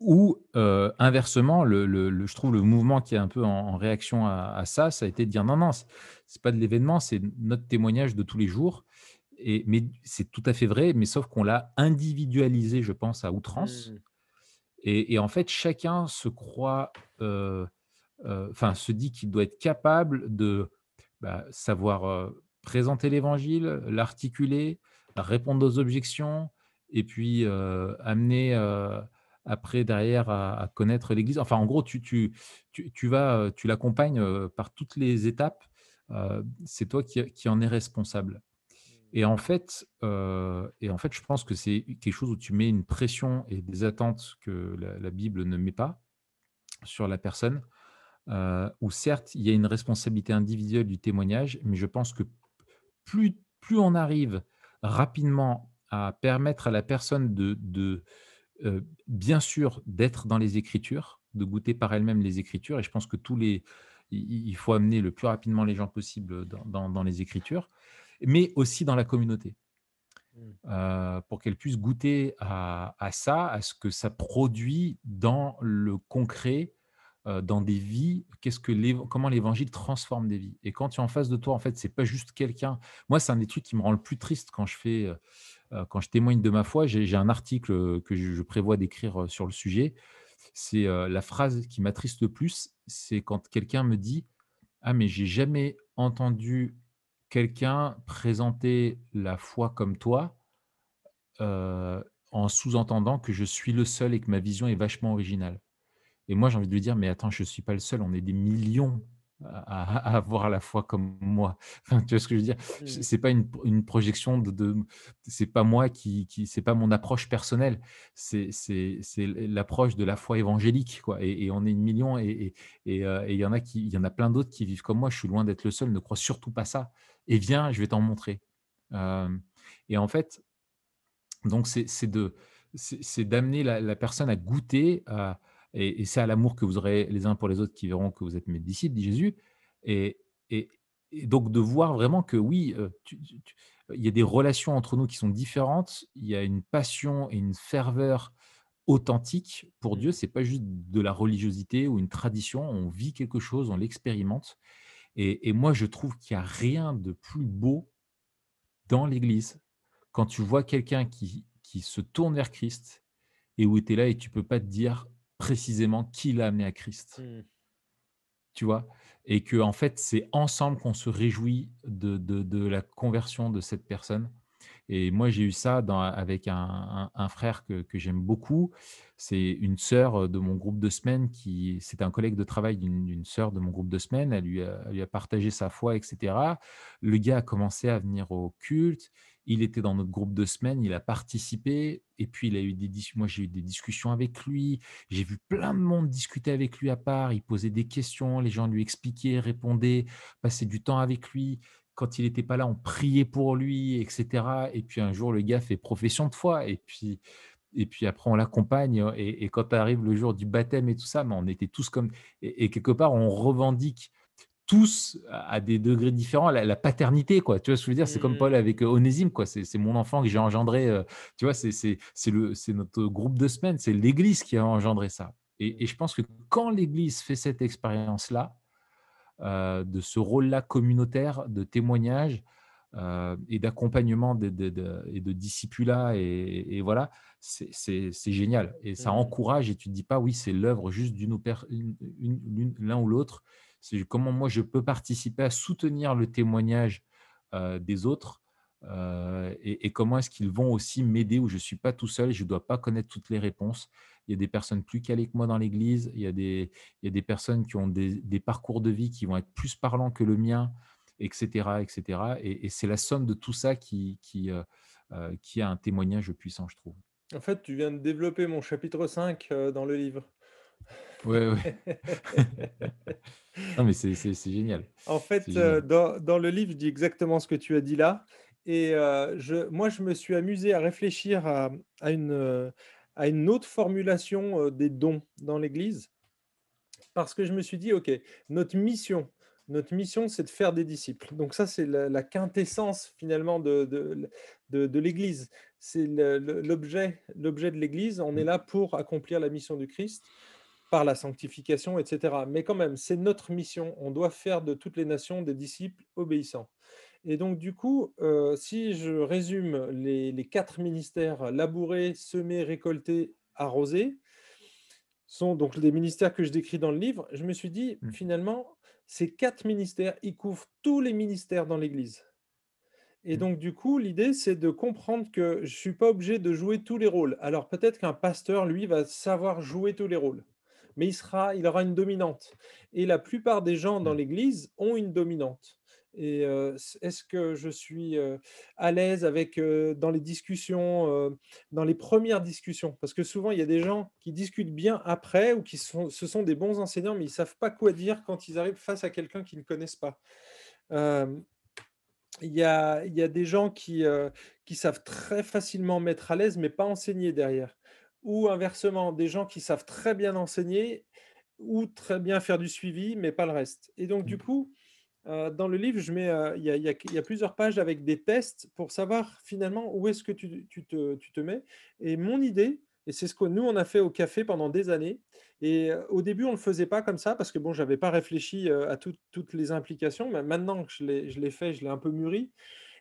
Ou inversement, le, je trouve le mouvement qui est un peu en, réaction à, à ça, ça a été de dire non, non, c'est pas de l'événement, c'est notre témoignage de tous les jours. Et, mais c'est tout à fait vrai, mais sauf qu'on l'a individualisé, je pense, à outrance. Mm. Et, et en fait, chacun se croit, euh, euh, enfin, se dit qu'il doit être capable de bah, savoir euh, présenter l'évangile, l'articuler, répondre aux objections, et puis amener après derrière à, à connaître l'Église. Enfin, en gros, tu, tu, tu, tu vas, tu l'accompagnes par toutes les étapes. C'est toi qui, qui en es responsable. Et en fait, euh, et en fait, je pense que c'est quelque chose où tu mets une pression et des attentes que la, Bible ne met pas sur la personne. euh, où certes, il y a une responsabilité individuelle du témoignage, mais je pense que plus, plus on arrive rapidement à permettre à la personne de, euh, bien sûr, d'être dans les Écritures, de goûter par elle-même les Écritures, et je pense que tous les, il faut amener le plus rapidement les gens possible dans- dans les Écritures, mais aussi dans la communauté Mm. euh, pour qu'elle puisse goûter à, à ça, à ce que ça produit dans le concret, euh, dans des vies. Qu'est-ce que comment l'évangile transforme des vies. Et quand tu es en face de toi, en fait, c'est pas juste quelqu'un. Moi, c'est un des trucs qui me rend le plus triste quand je fais, euh, quand je témoigne de ma foi. J'ai un article que je, je prévois d'écrire sur le sujet. C'est la phrase qui m'attriste le plus, c'est quand quelqu'un me dit ah mais j'ai jamais entendu quelqu'un présenter la foi comme toi euh, en sous-entendant que je suis le seul et que ma vision est vachement originale. Et moi, j'ai envie de lui dire, mais attends, je ne suis pas le seul, on est des millions à, à avoir la foi comme moi. Enfin, tu vois ce que je veux dire? Mm. C'est pas une, une projection de, de c'est pas moi qui, qui c'est pas mon approche personnelle, c'est l'approche de la foi évangélique, quoi. Et, et on est une million et et et, euh, et il y en a qui, il y en a plein d'autres qui vivent comme moi. Je suis loin d'être le seul. Ne crois surtout pas ça. Et viens, je vais t'en montrer. Euh, et en fait, donc, c'est de, c'est d'amener la, la personne à goûter, à- et, et c'est à l'amour que vous aurez les uns pour les autres qui verront que vous êtes mes disciples, dit Jésus. Et, et, donc de voir vraiment que oui, il y a des relations entre nous qui sont différentes, il y a une passion et une ferveur authentique pour Dieu, Mmh. c'est pas juste de la religiosité ou une tradition, on vit quelque chose, on l'expérimente et et moi je trouve qu'il y a rien de plus beau dans l'église, quand tu vois quelqu'un qui qui se tourne vers Christ et où tu es là et tu peux pas te dire précisément qui l'a amené à Christ. Mmh. Tu vois? Et que en fait, c'est ensemble qu'on se réjouit de de de la conversion de cette personne et moi, j'ai eu ça dans avec un un un frère que que j'aime beaucoup. C'est une sœur, de mon groupe de semaine qui c'était un collègue de travail d'une sœur de mon groupe de semaine. Elle lui a elle lui a partagé sa foi et cetera. Le gars a commencé à venir au culte. Il était dans notre groupe de semaine, il a participé et puis il a eu des moi, j'ai eu des discussions avec lui. J'ai vu plein de monde discuter avec lui à part. Il posait des questions, les gens lui expliquaient, répondaient, passaient du temps avec lui quand il n'était pas là, on priait pour lui, et cetera. Et puis un jour, le gars fait profession de foi. Et puis, et puis après, on l'accompagne. Et, et quand arrive le jour du baptême et tout ça, on était tous comme. Et quelque part, on revendique tous à des degrés différents la, la paternité, quoi. Tu vois ce que je veux dire? C'est comme Paul Mmh. avec euh, Onésime, quoi. C'est mon enfant que j'ai engendré. euh, tu vois, c'est le- c'est notre groupe de semaine, c'est l'Église qui a engendré ça. Et, et je pense que quand l'Église fait cette expérience-là, euh, de ce rôle-là communautaire, de témoignage euh, et d'accompagnement de, de- de- et de discipulat. Et, et voilà, c'est génial. Et ça Mmh. encourage et tu ne te dis pas, oui, c'est l'œuvre juste d'une l'un ou l'autre. C'est comment moi je peux participer à soutenir le témoignage des autres. et, et comment est-ce qu'ils vont aussi m'aider où je ne suis pas tout seul, je ne dois pas connaître toutes les réponses. Il y a des personnes plus calées que moi dans l'Église, il y a des, il y a des personnes qui ont des, parcours de vie qui vont être plus parlants que le mien, etc. etc. Et, et c'est la somme de tout ça qui, qui, qui a un témoignage puissant, je trouve. En fait, tu viens de développer mon chapitre 5 euh, dans le livre. Ouais, ouais. non, mais c'est génial. En fait, euh, génial. dans, dans le livre, je dis exactement ce que tu as dit là. Et euh, je, moi, je me suis amusé à réfléchir à, à une, euh, à une autre formulation des dons dans l'Église. Parce que je me suis dit, OK, notre mission, notre mission, c'est de faire des disciples. Donc ça, c'est la, la quintessence finalement de, de, de- de l'Église. C'est l'objet l'objet de l'Église. On est Mm. là pour accomplir la mission du Christ par la sanctification, etc. Mais quand même, c'est notre mission. On doit faire de toutes les nations des disciples obéissants. Et donc, du coup, euh, si je résume les, les quatre ministères, labourer, semer, récolter, arroser, sont donc les ministères que je décris dans le livre, je me suis dit, Mm. finalement, ces quatre ministères, ils couvrent tous les ministères dans l'Église. Et Mm. donc, du coup, l'idée, c'est de comprendre que je ne suis pas obligé de jouer tous les rôles. Alors, peut-être qu'un pasteur, lui, va savoir jouer tous les rôles, mais il, sera, il aura une dominante. Et la plupart des gens dans Mm. l'Église ont une dominante. Et euh, est-ce que je suis euh, à l'aise avec euh, dans les discussions, dans les premières discussions? Parce que souvent, il y a des gens qui discutent bien après ou qui sont, ce sont des bons enseignants, mais ils ne savent pas quoi dire quand ils arrivent face à quelqu'un qu'ils ne connaissent pas. Il y a, il y a des gens qui, qui savent très facilement mettre à l'aise, mais pas enseigner derrière. Ou inversement, des gens qui savent très bien enseigner ou très bien faire du suivi, mais pas le reste. Et donc, du Mm. coup, euh, dans le livre, je mets, euh, il y a, y y plusieurs pages avec des tests pour savoir finalement où est-ce que tu, tu te, tu te mets. Et mon idée, et c'est ce que nous, on a fait au café pendant des années, et euh, au début, on ne le faisait pas comme ça parce que bon, je n'avais pas réfléchi à tout- toutes les implications, mais maintenant que je l'ai je l'ai fait, je l'ai un peu mûri.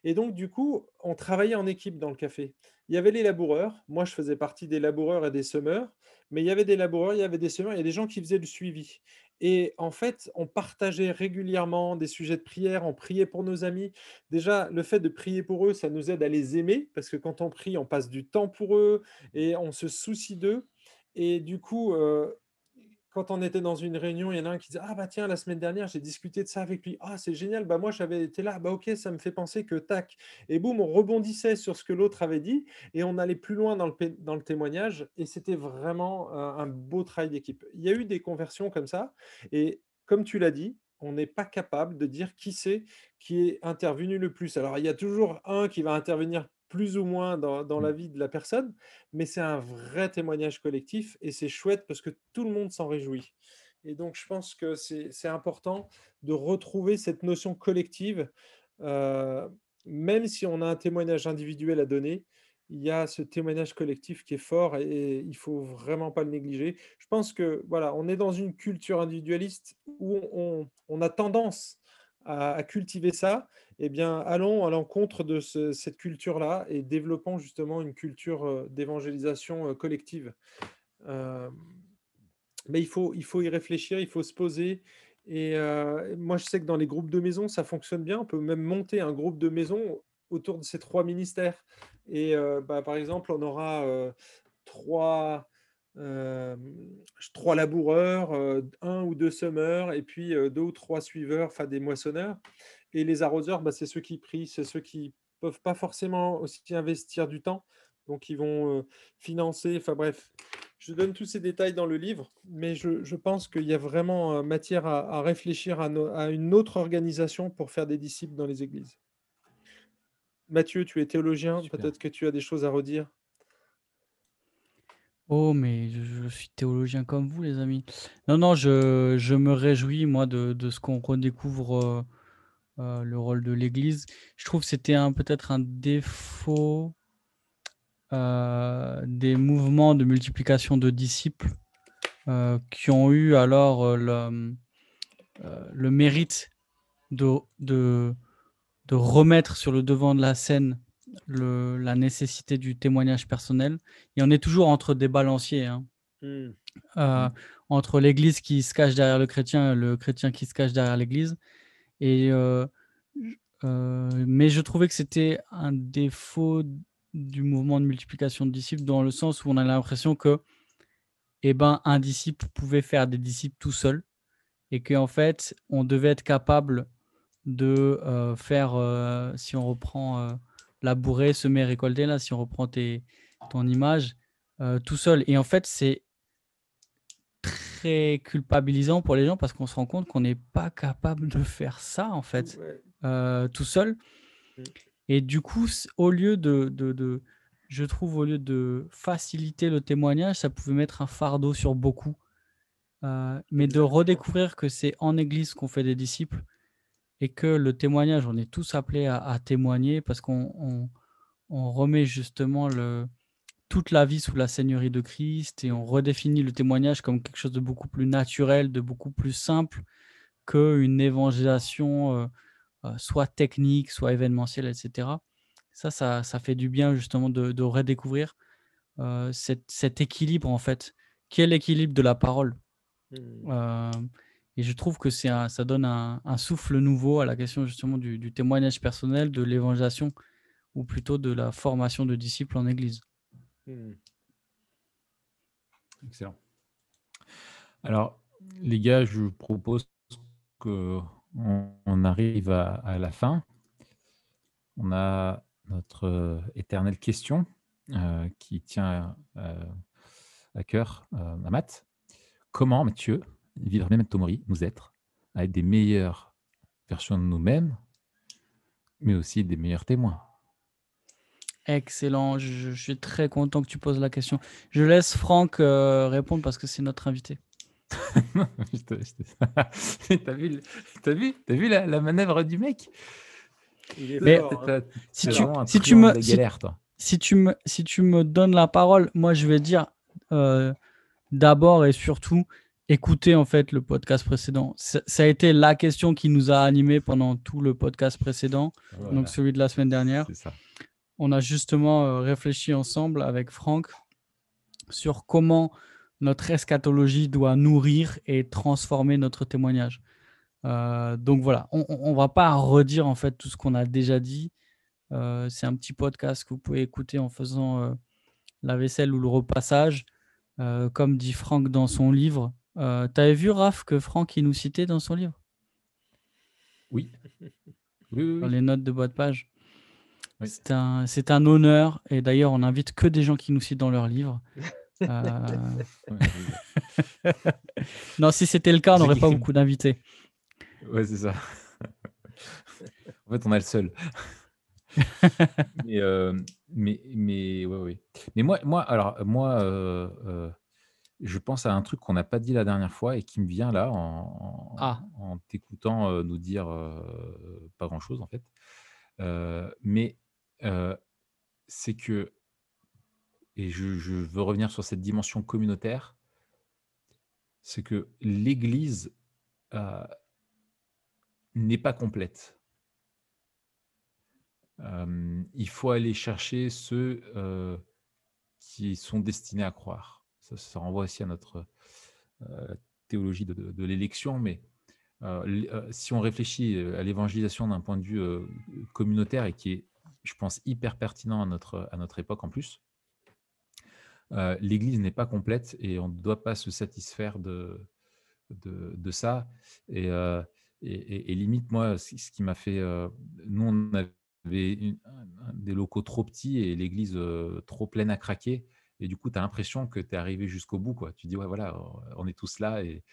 Et donc, du coup, on travaillait en équipe dans le café. Il y avait les laboureurs, moi je faisais partie des laboureurs et des semeurs, mais il y avait des laboureurs, il y avait des semeurs, il y a des gens qui faisaient le suivi. Et en fait, on partageait régulièrement des sujets de prière, on priait pour nos amis. Déjà, le fait de prier pour eux, ça nous aide à les aimer, parce que quand on prie, on passe du temps pour eux et on se soucie d'eux. Et du coup, euh, quand on était dans une réunion, il y en a un qui disait Ah, bah tiens, la semaine dernière, j'ai discuté de ça avec lui. Ah, c'est génial. Bah, moi, j'avais été là. Bah, ok, ça me fait penser que tac. Et boum, on rebondissait sur ce que l'autre avait dit et on allait plus loin dans le, dans le témoignage. Et c'était vraiment euh, un beau travail d'équipe. Il y a eu des conversions comme ça. Et comme tu l'as dit, on n'est pas capable de dire qui c'est qui est intervenu le plus. Alors, il y a toujours un qui va intervenir plus ou moins dans, dans la Mm. vie de la personne, mais c'est un vrai témoignage collectif et c'est chouette parce que tout le monde s'en réjouit. Et donc, je pense que c'est important de retrouver cette notion collective, euh, même si on a un témoignage individuel à donner, il y a ce témoignage collectif qui est fort et, il il faut vraiment pas le négliger. Je pense que voilà, on est dans une culture individualiste où on, a tendance à, cultiver ça. Eh bien, allons à l'encontre de cette culture-là et développons justement une culture d'évangélisation collective. Mais il faut, il faut y réfléchir, il faut se poser. Et moi, je sais que dans les groupes de maison, ça fonctionne bien. On peut même monter un groupe de maison autour de ces trois ministères. Et bah, par exemple, on aura trois, trois laboureurs, un ou deux semeurs, et puis deux ou trois suiveurs, enfin des moissonneurs. Et les arroseurs, bah, c'est ceux qui prient, c'est ceux qui peuvent pas forcément aussi investir du temps. Donc, ils vont financer, enfin bref, je donne tous ces détails dans le livre, mais je, pense qu'il y a vraiment matière à, réfléchir à, à, une autre organisation pour faire des disciples dans les églises. Mathieu, tu es théologien, peut-être que tu as des choses à redire. Oh, mais je, suis théologien comme vous, les amis. Non, non, je, me réjouis, moi, de, ce qu'on redécouvre euh, euh, le rôle de l'Église. Je trouve que c'était peut-être un défaut euh, des mouvements de multiplication de disciples qui ont eu alors le, le mérite de, de, de remettre sur le devant de la scène le, la nécessité du témoignage personnel. Et on est toujours entre des balanciers, hein. mmh. Euh, mmh. entre l'Église qui se cache derrière le chrétien et le chrétien qui se cache derrière l'Église. Euh, euh, mais je trouvais que c'était un défaut du mouvement de multiplication de disciples dans le sens où on a l'impression que eh ben, un disciple pouvait faire des disciples tout seul et qu'en fait, on devait être capable de euh, faire, si on reprend euh, labourer, semer, récolter, là, si on reprend ton image, tout seul. Et en fait, c'est très culpabilisant pour les gens parce qu'on se rend compte qu'on n'est pas capable de faire ça, en fait, tout seul. Mmh. Et du coup, au lieu de, de, de, je trouve, au lieu de faciliter le témoignage, ça pouvait mettre un fardeau sur beaucoup. mais de redécouvrir que c'est en église qu'on fait des disciples, et que le témoignage, on est tous appelés à, témoigner parce qu'on on, remet justement le, toute la vie sous la Seigneurie de Christ et on redéfinit le témoignage comme quelque chose de beaucoup plus naturel, de beaucoup plus simple qu'une évangélisation euh, euh, soit technique, soit événementielle, etc. Ça, ça, ça, fait du bien justement de, redécouvrir euh, cet, équilibre en fait. Quel l'équilibre de la parole? Mmh. Et je trouve que ça donne un, souffle nouveau à la question justement du, témoignage personnel, de l'évangélisation, ou plutôt de la formation de disciples en Église. Hmm. Excellent. Alors, les gars, je vous propose qu'on on arrive à, la fin. On a notre euh, éternelle question euh, qui tient euh, à cœur à Matt. Comment, Mathieu, vivre même Tomori, nous être, à être des meilleures versions de nous-mêmes, mais aussi des meilleurs témoins? Excellent, je, suis très content que tu poses la question. Je laisse Franck euh, répondre parce que c'est notre invité. T'as vu, as vu, as vu la, manœuvre du mec? Mais hein. si, tu, si, tu me, si, tu me, si tu me donnes la parole, moi je vais dire euh, d'abord et surtout, écouter en fait le podcast précédent. Ça, a été la question qui nous a animés pendant tout le podcast précédent, donc celui de la semaine dernière. On a justement euh, réfléchi ensemble avec Franck sur comment notre eschatologie doit nourrir et transformer notre témoignage. Euh, donc voilà, on ne va pas redire en fait tout ce qu'on a déjà dit. Euh, c'est un petit podcast que vous pouvez écouter en faisant la vaisselle ou le repassage. comme dit Franck dans son livre, euh, T'avais vu, Raph, que Franck il nous citait dans son livre? Oui. Dans les notes de bas de page. C'est un, un, honneur. Et d'ailleurs, on n'invite que des gens qui nous citent dans leurs livres. Euh, non, si c'était le cas, on n'aurait pas beaucoup d'invités. Ouais, c'est ça. en fait, on a le seul. mais, euh, mais, mais, ouais, ouais. mais moi, moi, alors, moi, euh, je pense à un truc qu'on n'a pas dit la dernière fois et qui me vient là en, Ah. en t'écoutant euh, nous dire euh, pas grand-chose en fait. Euh, mais c'est que, et je, veux revenir sur cette dimension communautaire, c'est que l'Église n'est pas complète. Il faut aller chercher ceux qui sont destinés à croire. Ça, renvoie aussi à notre théologie de, l'élection, mais si on réfléchit à l'évangélisation d'un point de vue communautaire et qui est, je pense, hyper pertinent à notre, à notre époque en plus, euh, l'Église n'est pas complète et on ne doit pas se satisfaire de, de, ça. Et, euh, et, limite, moi, ce qui m'a fait... euh, nous, on avait des locaux trop petits et l'Église trop pleine à craquer. Et du coup, tu as l'impression que tu es arrivé jusqu'au bout. Quoi. Tu dis, ouais, voilà, on est tous là et,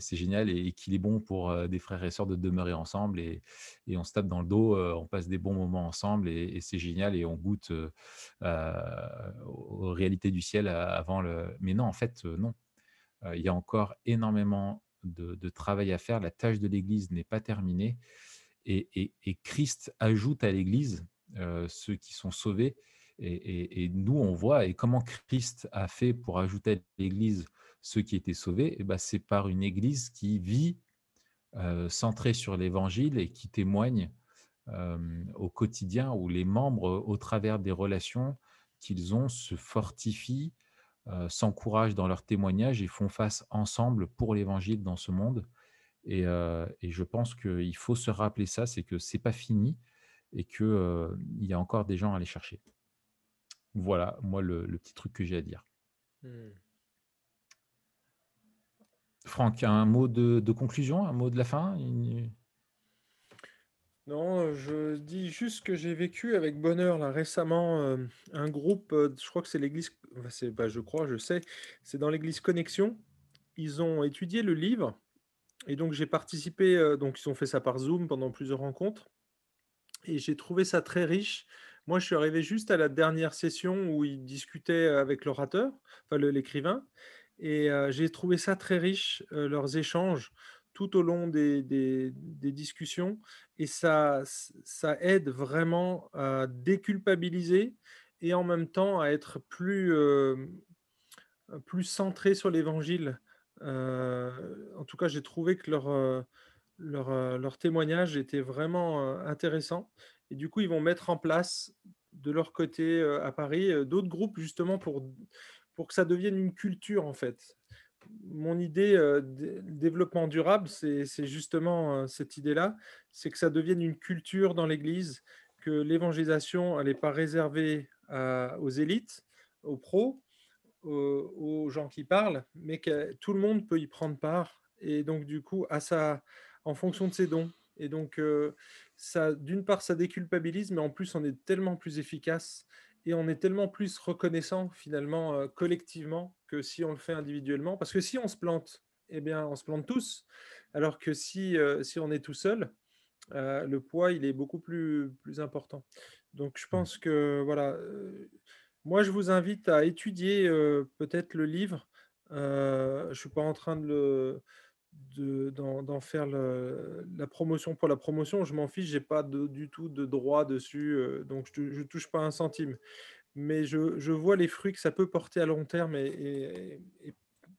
c'est génial et, qu'il est bon pour euh, des frères et sœurs de demeurer ensemble et, et on se tape dans le dos, euh, on passe des bons moments ensemble et, c'est génial et on goûte euh, aux réalités du ciel avant le. Mais non, en fait, non. Il y a encore énormément de, de travail à faire. La tâche de l'Église n'est pas terminée. Et, Christ ajoute à l'Église ceux qui sont sauvés. Et, nous, on voit, et comment Christ a fait pour ajouter à l'Église ceux qui étaient sauvés, eh ben, c'est par une Église qui vit euh, centrée sur l'Évangile et qui témoigne euh, au quotidien, où les membres, au travers des relations qu'ils ont, se fortifient, euh, s'encouragent dans leur témoignage et font face ensemble pour l'Évangile dans ce monde. Et, et je pense qu'il faut se rappeler ça, c'est que c'est pas fini et qu'il y a encore des gens à aller chercher. Voilà, moi, le, le petit truc que j'ai à dire. Hmm. Franck, un mot de, de conclusion, un mot de la fin Une- Non, je dis juste que j'ai vécu avec bonheur là récemment euh, un groupe, euh, je crois que c'est l'église, enfin, c'est pas je crois, je sais, c'est dans l'église Connexion. Ils ont étudié le livre et donc j'ai participé, euh, donc ils ont fait ça par Zoom pendant plusieurs rencontres et j'ai trouvé ça très riche. Moi, je suis arrivé juste à la dernière session où ils discutaient avec l'orateur, enfin l'écrivain, et j'ai trouvé ça très riche, leurs échanges tout au long des, discussions, et ça, aide vraiment à déculpabiliser et en même temps à être plus, plus centré sur l'évangile. En tout cas, j'ai trouvé que leur, leur, leur témoignage était vraiment intéressant. Et du coup, ils vont mettre en place de leur côté euh, à Paris euh, d'autres groupes justement pour, pour que ça devienne une culture en fait. Mon idée euh, développement durable, c'est justement euh, cette idée-là, c'est que ça devienne une culture dans l'Église, que l'évangélisation, n'est pas réservée aux élites, aux pros, aux, aux gens qui parlent, mais que tout le monde peut y prendre part. Et donc, du coup, à sa, en fonction de ses dons. Et donc, euh, ça, d'une part, ça déculpabilise, mais en plus, on est tellement plus efficace et on est tellement plus reconnaissant, finalement, euh, collectivement, que si on le fait individuellement. Parce que si on se plante, eh bien, on se plante tous. Alors que si, euh, si on est tout seul, le poids, il est beaucoup plus, plus important. Donc, je pense que, voilà, moi, je vous invite à étudier peut-être le livre. Je ne suis pas en train de le, d'en, d'en faire la promotion pour la promotion. Je m'en fiche, j'ai pas de- du tout de droit dessus, euh, donc je ne touche pas un centime. Mais je, je vois les fruits que ça peut porter à long terme et,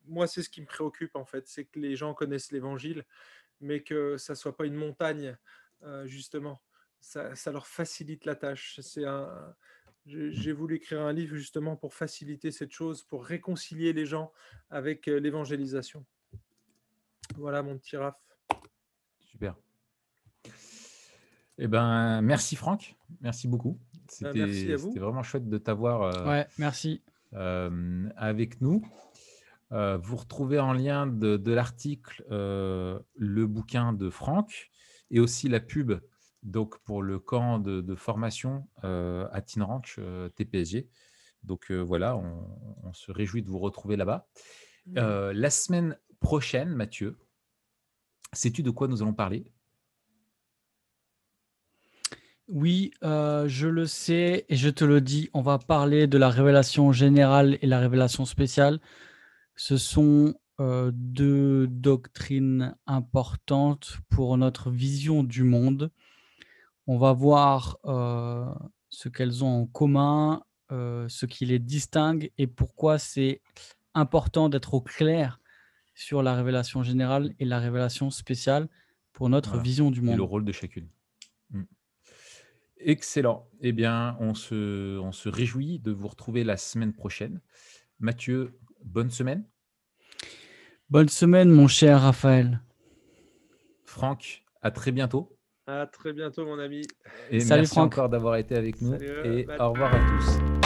moi, c'est ce qui me préoccupe en fait, c'est que les gens connaissent l'évangile, mais que ça soit pas une montagne, euh, justement. Ça, ça leur facilite la tâche. J'ai voulu écrire un livre justement pour faciliter cette chose, pour réconcilier les gens avec euh, l'évangélisation. Voilà mon petit Raph. Super. Eh ben, merci Franck, merci beaucoup. Merci à C'était vous. c'était vraiment chouette de t'avoir euh, Ouais, merci. euh, avec nous. Euh, vous retrouvez en lien de, de l'article euh, le bouquin de Franck et aussi la pub donc pour le camp de, de formation euh, à Teen Ranch euh, TPSG. Donc euh, voilà, on, on se réjouit de vous retrouver là-bas. Euh, la semaine prochaine, Mathieu, sais-tu de quoi nous allons parler? Oui, euh, je le sais et je te le dis, on va parler de la révélation générale et la révélation spéciale. Ce sont euh, deux doctrines importantes pour notre vision du monde. On va voir euh, ce qu'elles ont en commun, ce qui les distingue et pourquoi c'est important d'être au clair sur la révélation générale et la révélation spéciale pour notre Voilà. vision du Et le monde. rôle de chacune. Mm. Excellent. Eh bien, on se, on se réjouit de vous retrouver la semaine prochaine. Mathieu, bonne semaine. Bonne semaine, mon cher Raphaël. Franck, à très bientôt. À très bientôt, mon ami. Et Salut, merci Franck. encore d'avoir été avec nous. Salut, et bye. au revoir à tous.